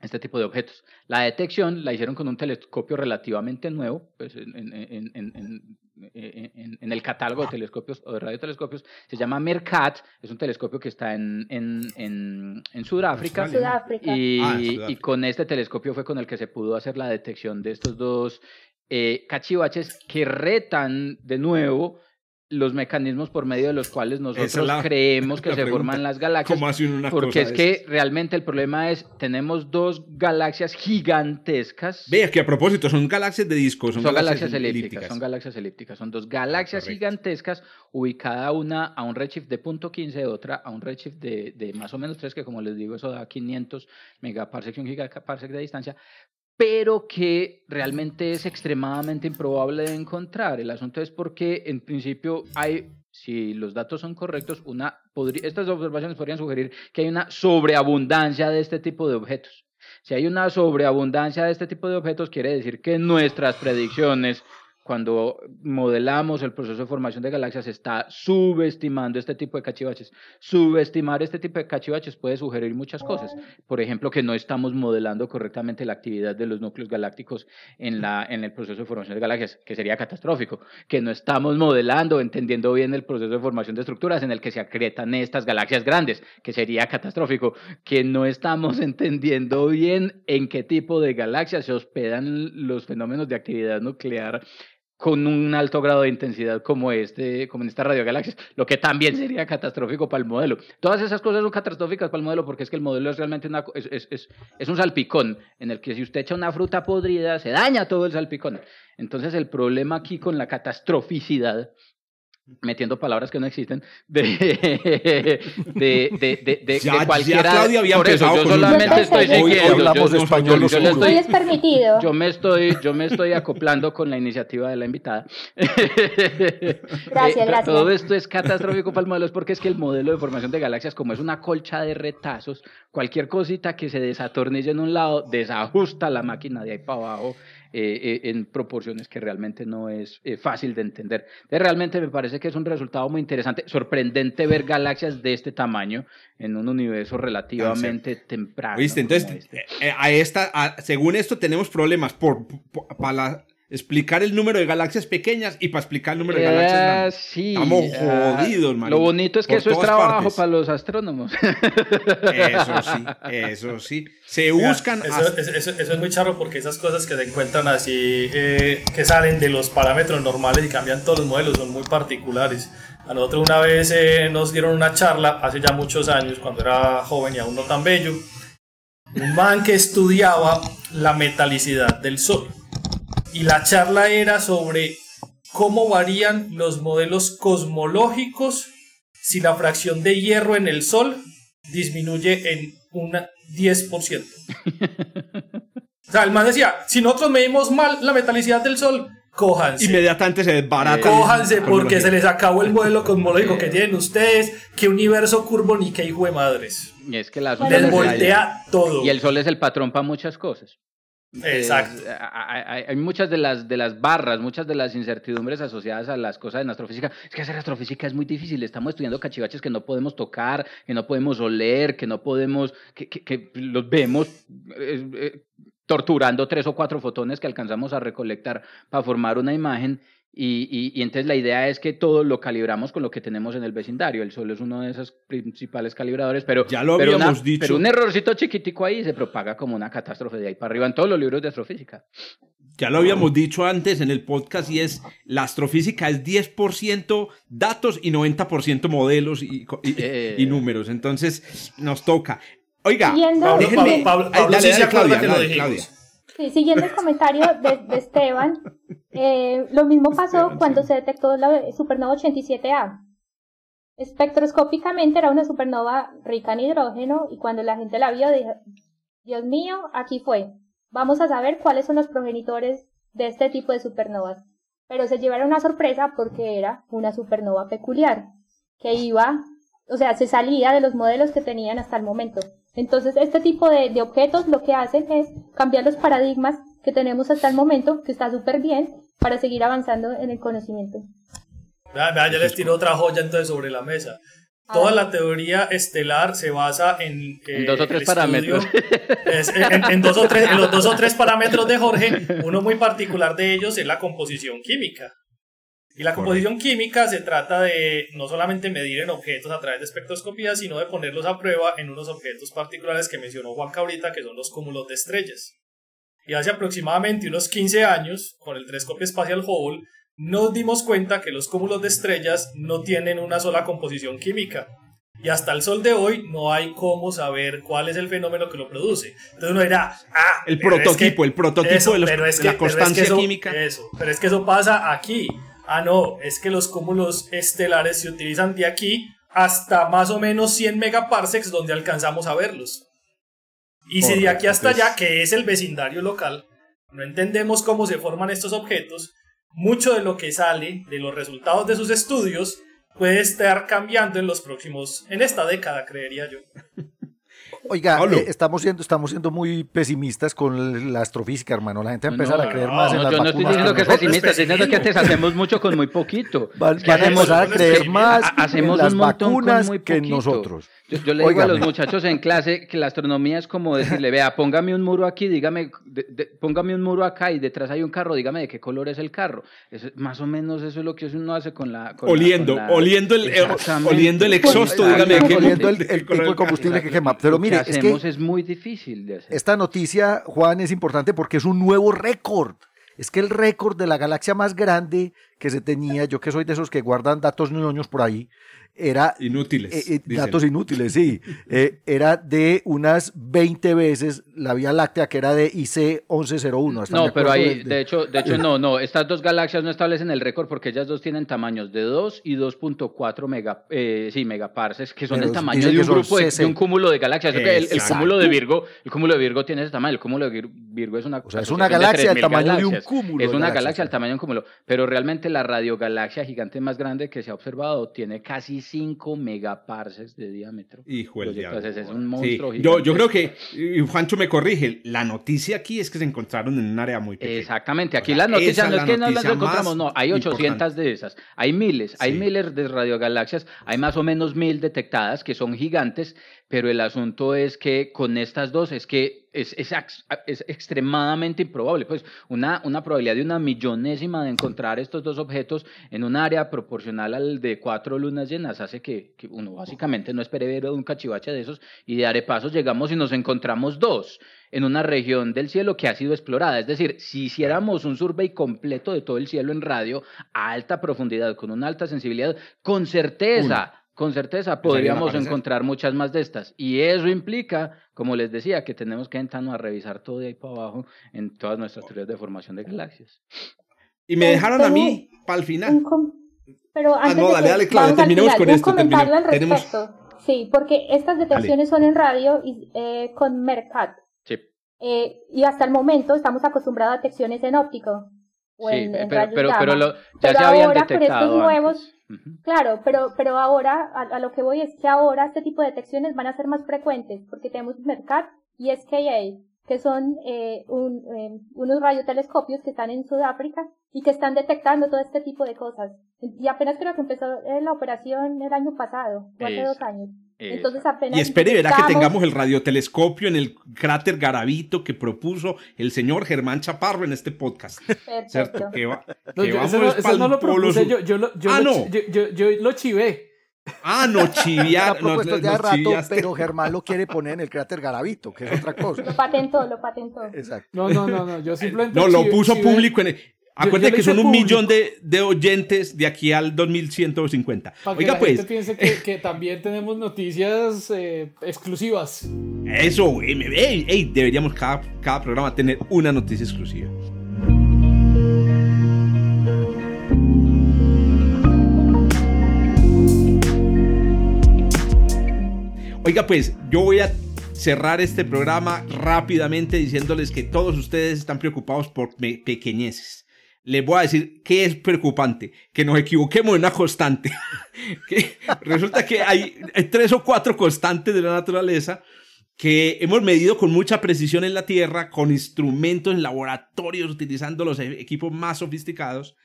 este tipo de objetos. La detección la hicieron con un telescopio relativamente nuevo, pues en, en, en, en, el catálogo de telescopios o de radiotelescopios, se llama MERCAT, es un telescopio que está en, Sudáfrica, Sudáfrica. Y, ah, y, con este telescopio fue con el que se pudo hacer la detección de estos dos eh, cachivaches que retan de nuevo los mecanismos por medio de los cuales nosotros creemos que se forman las galaxias. porque es que realmente el problema es, tenemos dos galaxias gigantescas. Vea que a propósito, son galaxias de disco, son, galaxias, elípticas, Son galaxias elípticas, son dos galaxias gigantescas ubicadas una a un redshift de .15, otra a un redshift de, de, más o menos 3, que como les digo, eso da 500 megaparsec y un gigaparsec de distancia, pero que realmente es extremadamente improbable de encontrar. El asunto es porque en principio hay, si los datos son correctos, una, estas observaciones podrían sugerir que hay una sobreabundancia de este tipo de objetos. Si hay una sobreabundancia de este tipo de objetos, quiere decir que nuestras predicciones cuando modelamos el proceso de formación de galaxias, está subestimando este tipo de cachivaches. Subestimar este tipo de cachivaches puede sugerir muchas cosas. Por ejemplo, que no estamos modelando correctamente la actividad de los núcleos galácticos en, la, en el proceso de formación de galaxias, que sería catastrófico. Que no estamos modelando, entendiendo bien el proceso de formación de estructuras en el que se acretan estas galaxias grandes, que sería catastrófico. Que no estamos entendiendo bien en qué tipo de galaxias se hospedan los fenómenos de actividad nuclear con un alto grado de intensidad como este, como en estas radiogalaxias, lo que también sería catastrófico para el modelo. Todas esas cosas son catastróficas para el modelo porque es que el modelo es realmente una, es, un salpicón en el que si usted echa una fruta podrida se daña todo el salpicón. Entonces el problema aquí con la catastroficidad metiendo palabras que no existen, de, de, de, de, ya, cualquiera. Ya Claudia había por eso, yo solamente estoy siguiendo. Español estoy, es permitido. Yo me, estoy, yo me estoy acoplando con la iniciativa de la invitada. Gracias, gracias. Todo esto es catastrófico para el modelo, es porque es que el modelo de formación de galaxias, como es una colcha de retazos, cualquier cosita que se desatornille en un lado, desajusta la máquina de ahí para abajo eh, eh, en proporciones que realmente no es eh, fácil de entender. realmente me parece que es un resultado muy interesante, sorprendente ver galaxias de este tamaño en un universo relativamente temprano. ¿Viste? Entonces, este. a esta, según esto tenemos problemas por, para la explicar el número de galaxias pequeñas y para explicar el número de galaxias eh, grandes. Sí, Estamos ah, jodidos, man. Lo bonito es que eso es trabajo para los astrónomos. Eso sí, eso sí. Se buscan. Eso, eso, es muy charro porque esas cosas que se encuentran así, eh, que salen de los parámetros normales y cambian todos los modelos, son muy particulares. A nosotros una vez eh, nos dieron una charla, hace ya muchos años, cuando era joven y aún no tan bello, un man que estudiaba la metalicidad del Sol y la charla era sobre cómo varían los modelos cosmológicos si la fracción de hierro en el Sol disminuye en un 10%. o sea, el man decía, si nosotros medimos mal la metalicidad del Sol, cójanse. Inmediatamente se desbarata. Cójanse porque se les acabó el modelo cosmológico que tienen ustedes, qué universo curvo ni qué hijo de madres. Y es que la Les voltea todo. Y el Sol es el patrón para muchas cosas. Exacto. hay, muchas de las, de las barras, muchas de las incertidumbres asociadas a las cosas en astrofísica. Es que hacer astrofísica es muy difícil. Estamos estudiando cachivaches que no podemos tocar, que no podemos oler, que no podemos, que, que, los vemos eh, eh, torturando tres o cuatro fotones que alcanzamos a recolectar para formar una imagen y, y, entonces la idea es que todo lo calibramos con lo que tenemos en el vecindario. El Sol es uno de esos principales calibradores, pero, ya lo habíamos dicho. pero un errorcito chiquitico ahí se propaga como una catástrofe de ahí para arriba en todos los libros de astrofísica. Ya lo habíamos dicho antes en el podcast y es la astrofísica es 10% datos y 90% modelos y, eh. y, números. Entonces nos toca. Oiga, déjenme, Pablo, Claudia. Sí, siguiendo el comentario de, Esteban, eh, lo mismo pasó cuando se detectó la supernova 87A. Espectroscópicamente era una supernova rica en hidrógeno y cuando la gente la vio dijo, Dios mío, aquí fue. Vamos a saber cuáles son los progenitores de este tipo de supernovas. Pero se llevaron una sorpresa porque era una supernova peculiar, que iba, o sea, se salía de los modelos que tenían hasta el momento. Entonces, este tipo de, objetos lo que hacen es cambiar los paradigmas que tenemos hasta el momento, que está súper bien, para seguir avanzando en el conocimiento. Vea, ya les tiro otra joya entonces sobre la mesa. Toda Ah. la teoría estelar se basa en, eh, En dos o tres parámetros. es- en, en dos o tres, en los dos o tres parámetros de Jorge, uno muy particular de ellos es la composición química. Y la composición química se trata de no solamente medir en objetos a través de espectroscopía, sino de ponerlos a prueba en unos objetos particulares que mencionó Juan Cabrita, que son los cúmulos de estrellas. Y hace aproximadamente unos 15 años, con el telescopio espacial Hubble, nos dimos cuenta que los cúmulos de estrellas no tienen una sola composición química. Y hasta el sol de hoy no hay cómo saber cuál es el fenómeno que lo produce. Entonces uno dirá, ah, El es prototipo, que- el prototipo eso, de, los- pero es de la pero es que constancia eso- química. Eso, pero es que eso pasa aquí. Ah, no, es que los cúmulos estelares se utilizan de aquí hasta más o menos 100 megaparsecs donde alcanzamos a verlos. Y si de aquí hasta entonces- allá, que es el vecindario local, no entendemos cómo se forman estos objetos, mucho de lo que sale de los resultados de sus estudios puede estar cambiando en los próximos, en esta década, creería yo. Oiga, eh, estamos siendo, estamos siendo muy pesimistas con la astrofísica, hermano. La gente va a empezar no, a creer no, más en No, las yo no estoy vacunas. diciendo que es nosotros. pesimista, estoy diciendo que antes hacemos mucho con muy poquito. Van, Es que van a empezar a es creer que- más ha- hacemos en las un montón con vacunas muy que en nosotros. Yo, yo le digo a los muchachos en clase que la astronomía es como decirle, vea, póngame un muro aquí, dígame, de- de- póngame un muro acá y detrás hay un carro, dígame de qué color es el carro. Eso- más o menos eso es lo que uno hace con la... con la- Oliendo, con la- oliendo el, eh, oliendo el exhausto, Exactamente. dígame de qué Oliendo el, el tipo de combustible que quema. Pero Lo mire, que es que es muy difícil de hacer. esta noticia, Juan, es importante porque es un nuevo récord. Es que el récord de la galaxia más grande que se tenía, yo que soy de esos que guardan datos ñoños por ahí, era Inútiles. Eh, eh, datos inútiles, sí. Eh, era de unas 20 veces la Vía Láctea, que era de IC 1101. ¿están de No, pero ahí, de hecho, de hecho no, no, estas dos galaxias no establecen el récord porque ellas dos tienen tamaños de 2 y 2.4 mega, eh, sí, megaparsecs, que son Pero el tamaño de un grupo, de, un cúmulo de galaxias. El, cúmulo de Virgo, el cúmulo de Virgo tiene ese tamaño, el cúmulo de Vir- Virgo es una O sea, es una galaxia del 3.000 tamaño de un cúmulo Es de una galaxias, galaxia del sí. tamaño de un cúmulo, pero realmente la radiogalaxia gigante más grande que se ha observado tiene casi 5 megaparsecs de diámetro. Hijo Entonces, diablo. es un Sí, monstruo yo, yo creo que, y Juancho me corrige, la noticia aquí es que se encontraron en un área muy pequeña. Exactamente, aquí O sea, las noticias no es la que no las encontramos, no, hay 800 importante. de esas, hay miles, hay Sí. miles de radiogalaxias, hay más o menos mil detectadas que son gigantes, pero el asunto es que con estas dos es que es, es, es extremadamente improbable, pues una, una probabilidad de una millonésima de encontrar estos dos objetos en un área proporcional al de cuatro lunas llenas hace que, que uno básicamente no espere ver un cachivache de esos y de arepasos llegamos y nos encontramos dos en una región del cielo que ha sido explorada. Es decir, si hiciéramos un survey completo de todo el cielo en radio a alta profundidad, con una alta sensibilidad, con certeza, con certeza podríamos encontrar muchas más de estas. Y eso implica, como les decía, que tenemos que entrar a revisar todo de ahí para abajo en todas nuestras teorías de formación de galaxias. Y me dejaron a mí para el final. Pero Ah, antes no, de dale, dale, al terminemos con un esto, comentario al tenemos- respecto. Sí, porque estas detecciones son en radio y eh, con Mercat. Sí. Eh, y hasta el momento estamos acostumbrados a detecciones en óptico o Sí, en, en pero, rayos pero, gamma. pero lo- ya Pero se habían ahora con detectado estos nuevos, antes. Claro, pero, pero ahora, a, a lo que voy es que ahora este tipo de detecciones van a ser más frecuentes, porque tenemos Mercat y SKA, que son eh, un, eh, unos radiotelescopios que están en Sudáfrica y que están detectando todo este tipo de cosas. Y apenas creo que empezó eh, la operación el año pasado, o hace dos años. Entonces apenas Y espere verá que tengamos el radiotelescopio en el cráter Garavito que propuso el señor Germán Chaparro en este podcast. Perfecto. ¿Cierto? Que, va- No, que yo, vamos eso no, eso pa'l no lo polo propuse, sur. yo, yo, lo, yo, Ah, lo, no. chi- yo, yo, yo lo chivé. Ah, no, chiviar. no, propuesto ya rato, chiviaste. pero Germán lo quiere poner en el cráter Garavito, que es otra cosa. Lo patentó, lo patentó. Exacto. No, no, no, no, yo simplemente No, lo puso chivé- público en el... Acuérdate que son un público. millón de, de oyentes de aquí al 2150. Para que Oiga, la pues, gente piense que, que también tenemos noticias eh, exclusivas. eso, güey, me- ey, ey, deberíamos cada, cada programa tener una noticia exclusiva. Oiga, pues, yo voy a cerrar este programa rápidamente diciéndoles que todos ustedes están preocupados por pequeñeces. Les voy a decir qué es preocupante, que nos equivoquemos en una constante. que resulta que hay, tres o cuatro constantes de la naturaleza que hemos medido con mucha precisión en la Tierra, con instrumentos en laboratorios, utilizando los equipos más sofisticados,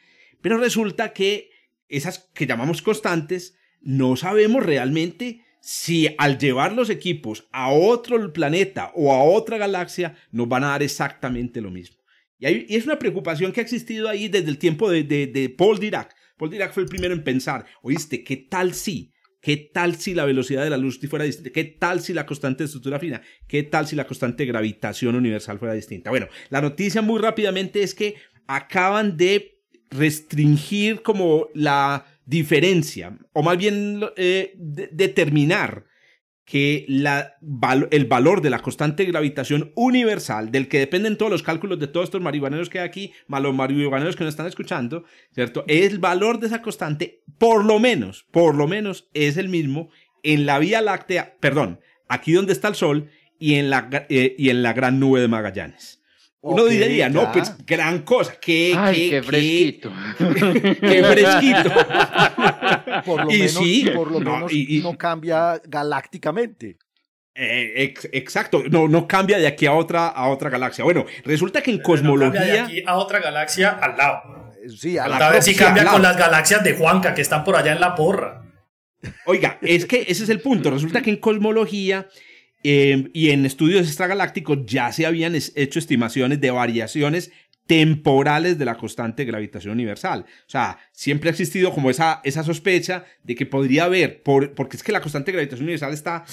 pero resulta que esas que llamamos constantes no sabemos realmente si al llevar los equipos a otro planeta o a otra galaxia nos van a dar exactamente lo mismo. Y, es una preocupación que ha existido ahí desde el tiempo de, de Paul Dirac. Paul Dirac fue el primero en pensar, oíste, ¿qué tal si? ¿Qué tal si la velocidad de la luz fuera distinta? ¿Qué tal si la constante de estructura fina? ¿Qué tal si la constante gravitación universal fuera distinta? Bueno, la noticia muy rápidamente es que acaban de restringir como la diferencia, o más bien eh, determinar que la, el valor de la constante de gravitación universal, del que dependen todos los cálculos de todos estos marihuaneros que hay aquí, más los marihuaneros que nos están escuchando, ¿cierto? El valor de esa constante, por lo menos, por lo menos, es el mismo en la Vía Láctea, perdón, aquí donde está el Sol y en la, eh, y en la gran nube de Magallanes. Uno diría, no, pues gran cosa. Qué, Ay, qué, fresquito. Qué, fresquito. por lo menos, por lo no, menos no cambia galácticamente. Eh, exacto, no, no cambia de aquí a otra, a otra galaxia. Bueno, resulta que en cosmología. cambia de aquí a otra galaxia al lado. Sí, a, la ver si cambia con las galaxias de Juanca que están por allá en la porra. Oiga, es que ese es el punto. Resulta que en cosmología Em, y en estudios extragalácticos ya se habían hecho estimaciones de variaciones temporales de la constante de gravitación universal. O sea, siempre ha existido como esa, esa sospecha de que podría haber, por, porque es que la constante de gravitación universal está,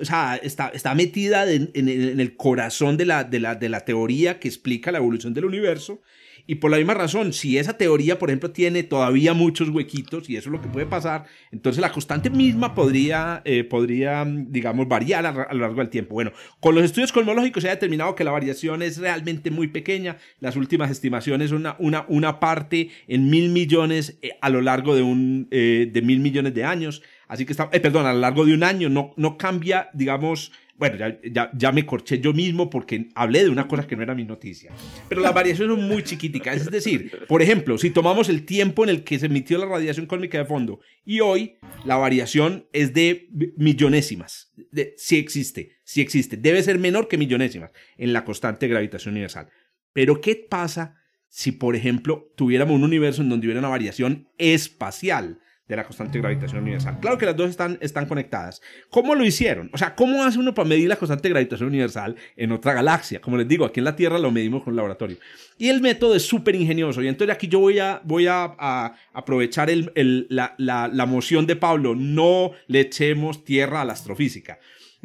o sea, está, está metida en, el corazón de la, de, la, de la teoría que explica la evolución del universo y por la misma razón, si esa teoría, por ejemplo, tiene todavía muchos huequitos, y eso es lo que puede pasar, entonces la constante misma podría, eh, podría digamos, variar a, lo largo del tiempo. Bueno, con los estudios cosmológicos se ha determinado que la variación es realmente muy pequeña. Las últimas estimaciones son una, una, una parte en mil millones eh, a lo largo de, un, eh, de mil millones de años. Así que está, perdón, a lo largo de un año no, no cambia, digamos, bueno, ya, ya, me corché yo mismo porque hablé de una cosa que no era mi noticia. Pero las variaciones son muy chiquiticas. Es decir, por ejemplo, si tomamos el tiempo en el que se emitió la radiación cósmica de fondo y hoy la variación es de millonésimas. De, sí existe, sí existe. Debe ser menor que millonésimas en la constante de gravitación universal. Pero ¿qué pasa si, por ejemplo, tuviéramos un universo en donde hubiera una variación espacial? De la constante de gravitación universal. Claro que las dos están, están conectadas. ¿Cómo lo hicieron? O sea, ¿cómo hace uno para medir la constante de gravitación universal en otra galaxia? Como les digo, aquí en la Tierra lo medimos con el laboratorio. Y el método es súper ingenioso. Y entonces aquí yo voy a, voy a, aprovechar el, la, la, la moción de Pablo. No le echemos tierra a la astrofísica.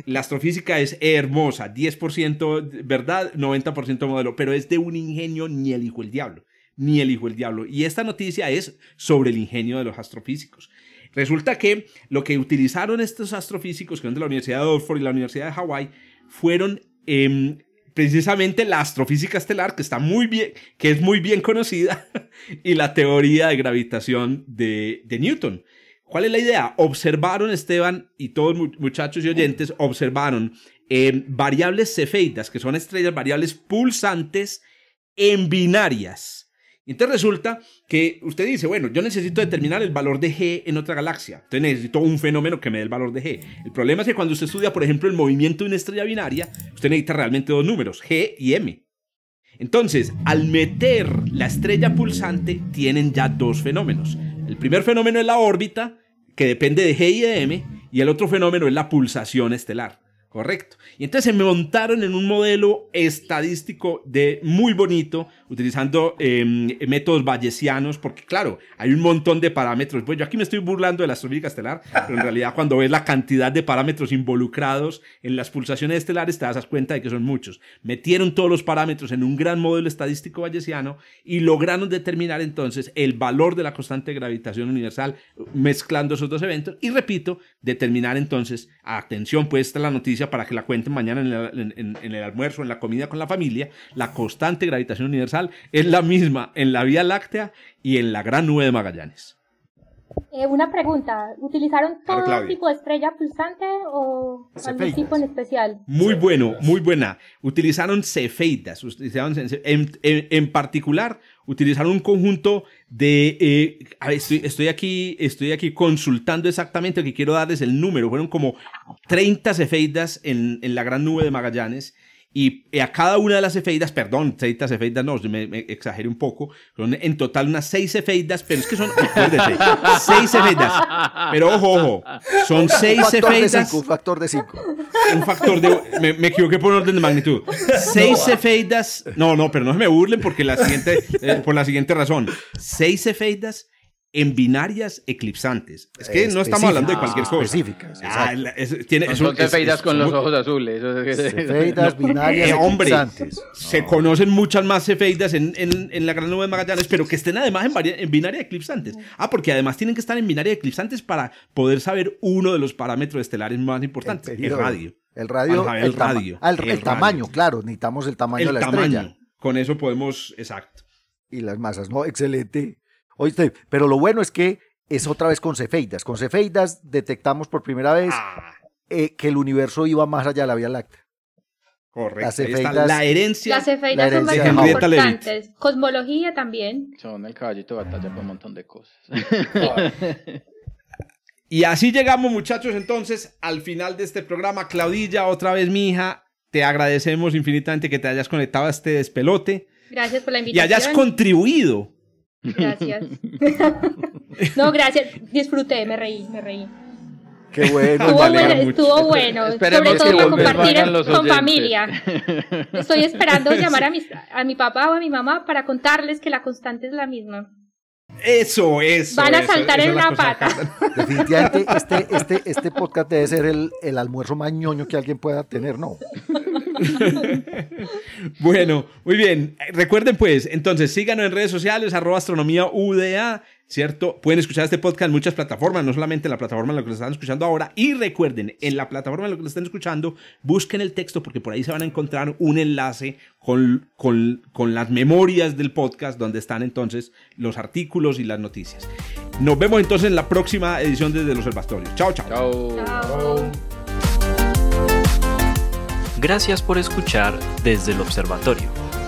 La astrofísica es hermosa, 10% verdad, 90% modelo, pero es de un ingenio ni el hijo el diablo ni el hijo del diablo. Y esta noticia es sobre el ingenio de los astrofísicos. Resulta que lo que utilizaron estos astrofísicos, que son de la Universidad de Oxford y la Universidad de Hawái, fueron em, precisamente la astrofísica estelar, que está muy bien, que es muy bien conocida, y la teoría de gravitación de, Newton. ¿Cuál es la idea? Observaron, Esteban y todos muchachos y oyentes, observaron em, variables cefeidas, que son estrellas variables pulsantes en binarias. Entonces resulta que usted dice, bueno, yo necesito determinar el valor de G en otra galaxia. Entonces necesito un fenómeno que me dé el valor de G. El problema es que cuando usted estudia, por ejemplo, el movimiento de una estrella binaria, usted necesita realmente dos números, G y M. Entonces, al meter la estrella pulsante, tienen ya dos fenómenos. El primer fenómeno es la órbita, que depende de G y de M, y el otro fenómeno es la pulsación estelar. Correcto. Y entonces se montaron en un modelo estadístico de muy bonito, utilizando em, métodos bayesianos, porque claro, hay un montón de parámetros. Pues yo aquí me estoy burlando de la astrofísica estelar, pero en realidad cuando ves la cantidad de parámetros involucrados en las pulsaciones estelares, te das cuenta de que son muchos. Metieron todos los parámetros en un gran modelo estadístico bayesiano y lograron determinar entonces el valor de la constante de gravitación universal mezclando esos dos eventos. Y repito, determinar entonces, atención, pues esta es la noticia para que la cuenten mañana en el, en el almuerzo, en la comida con la familia, la constante gravitación universal es la misma en la Vía Láctea y en la Gran Nube de Magallanes. Eh, una pregunta, ¿utilizaron todo tipo de estrella pulsante o algún tipo en especial? Muy bueno, muy buena. Utilizaron cefeidas, utilizaron, en, en, particular utilizaron un conjunto de... Eh, estoy, estoy, aquí, estoy aquí consultando exactamente, lo que quiero darles el número. Fueron como 30 cefeidas en, en la Gran Nube de Magallanes y a cada una de las cefeidas, perdón, seis cefeidas, no, me, me exageré un poco, son en total unas seis cefeidas, pero es que son, acuérdate, seis cefeidas, pero ojo, ojo, son seis un de cinco, un factor de cinco. un factor de, me, me equivoqué por orden de magnitud, seis cefeidas, no, no, pero no se me burlen porque la siguiente, eh, por la siguiente razón, seis cefeidas en binarias eclipsantes. Es que no estamos hablando de cualquier cosa. Específicas, Ah, es- tiene, No es son un- es- cefeidas es con los ojos azules. Cefeidas binarias Eh, hombre, eclipsantes. se conocen muchas más cefeidas en, en, en la Gran Nube de Magallanes, pero que estén además en, varia- en binaria eclipsantes. Ah, porque además tienen que estar en binaria eclipsantes para poder saber uno de los parámetros estelares más importantes, el, radio. El radio, el, tama- radio, ah, el, el el tamaño, radio. claro, necesitamos el tamaño El de la tamaño. estrella Con eso podemos, exacto. y las masas. No, excelente. Oíste, pero lo bueno es que es otra vez con cefeidas. Con cefeidas detectamos por primera vez Ah, eh, que el universo iba más allá de la Vía Láctea. correcto. Las cefeidas- la herencia. Las cefeidas la son herencia de bastante importantes. Cosmología también. Son el caballito de batalla con un montón de cosas. Y así llegamos, muchachos, entonces al final de este programa. Claudilla, otra vez mi hija, te agradecemos infinitamente que te hayas conectado a este despelote Gracias por la y invitación. hayas contribuido. Gracias. no, gracias. Disfruté, me reí, me reí. Qué bueno. Estuvo, bueno, estuvo bueno, Esperemos sobre todo que para compartir con familia. Estoy esperando llamar a, mis, a mi papá o a mi mamá para contarles que la constante es la misma. Eso, eso. Van a eso, saltar en una pata. Definitivamente este, este, este podcast debe ser el, el almuerzo más ñoño que alguien pueda tener, ¿no? Bueno, muy bien. Recuerden pues, entonces síganos en redes sociales, arroba astronomía UDA, ¿cierto? Pueden escuchar este podcast en muchas plataformas, no solamente en la plataforma en la que lo están escuchando ahora. Y recuerden, en la plataforma en la que lo están escuchando, busquen el texto porque por ahí se van a encontrar un enlace con, con, con las memorias del podcast donde están entonces los artículos y las noticias. Nos vemos entonces en la próxima edición desde el Observatorio. Chao, chao. Chao. Chao. Gracias por escuchar desde el observatorio.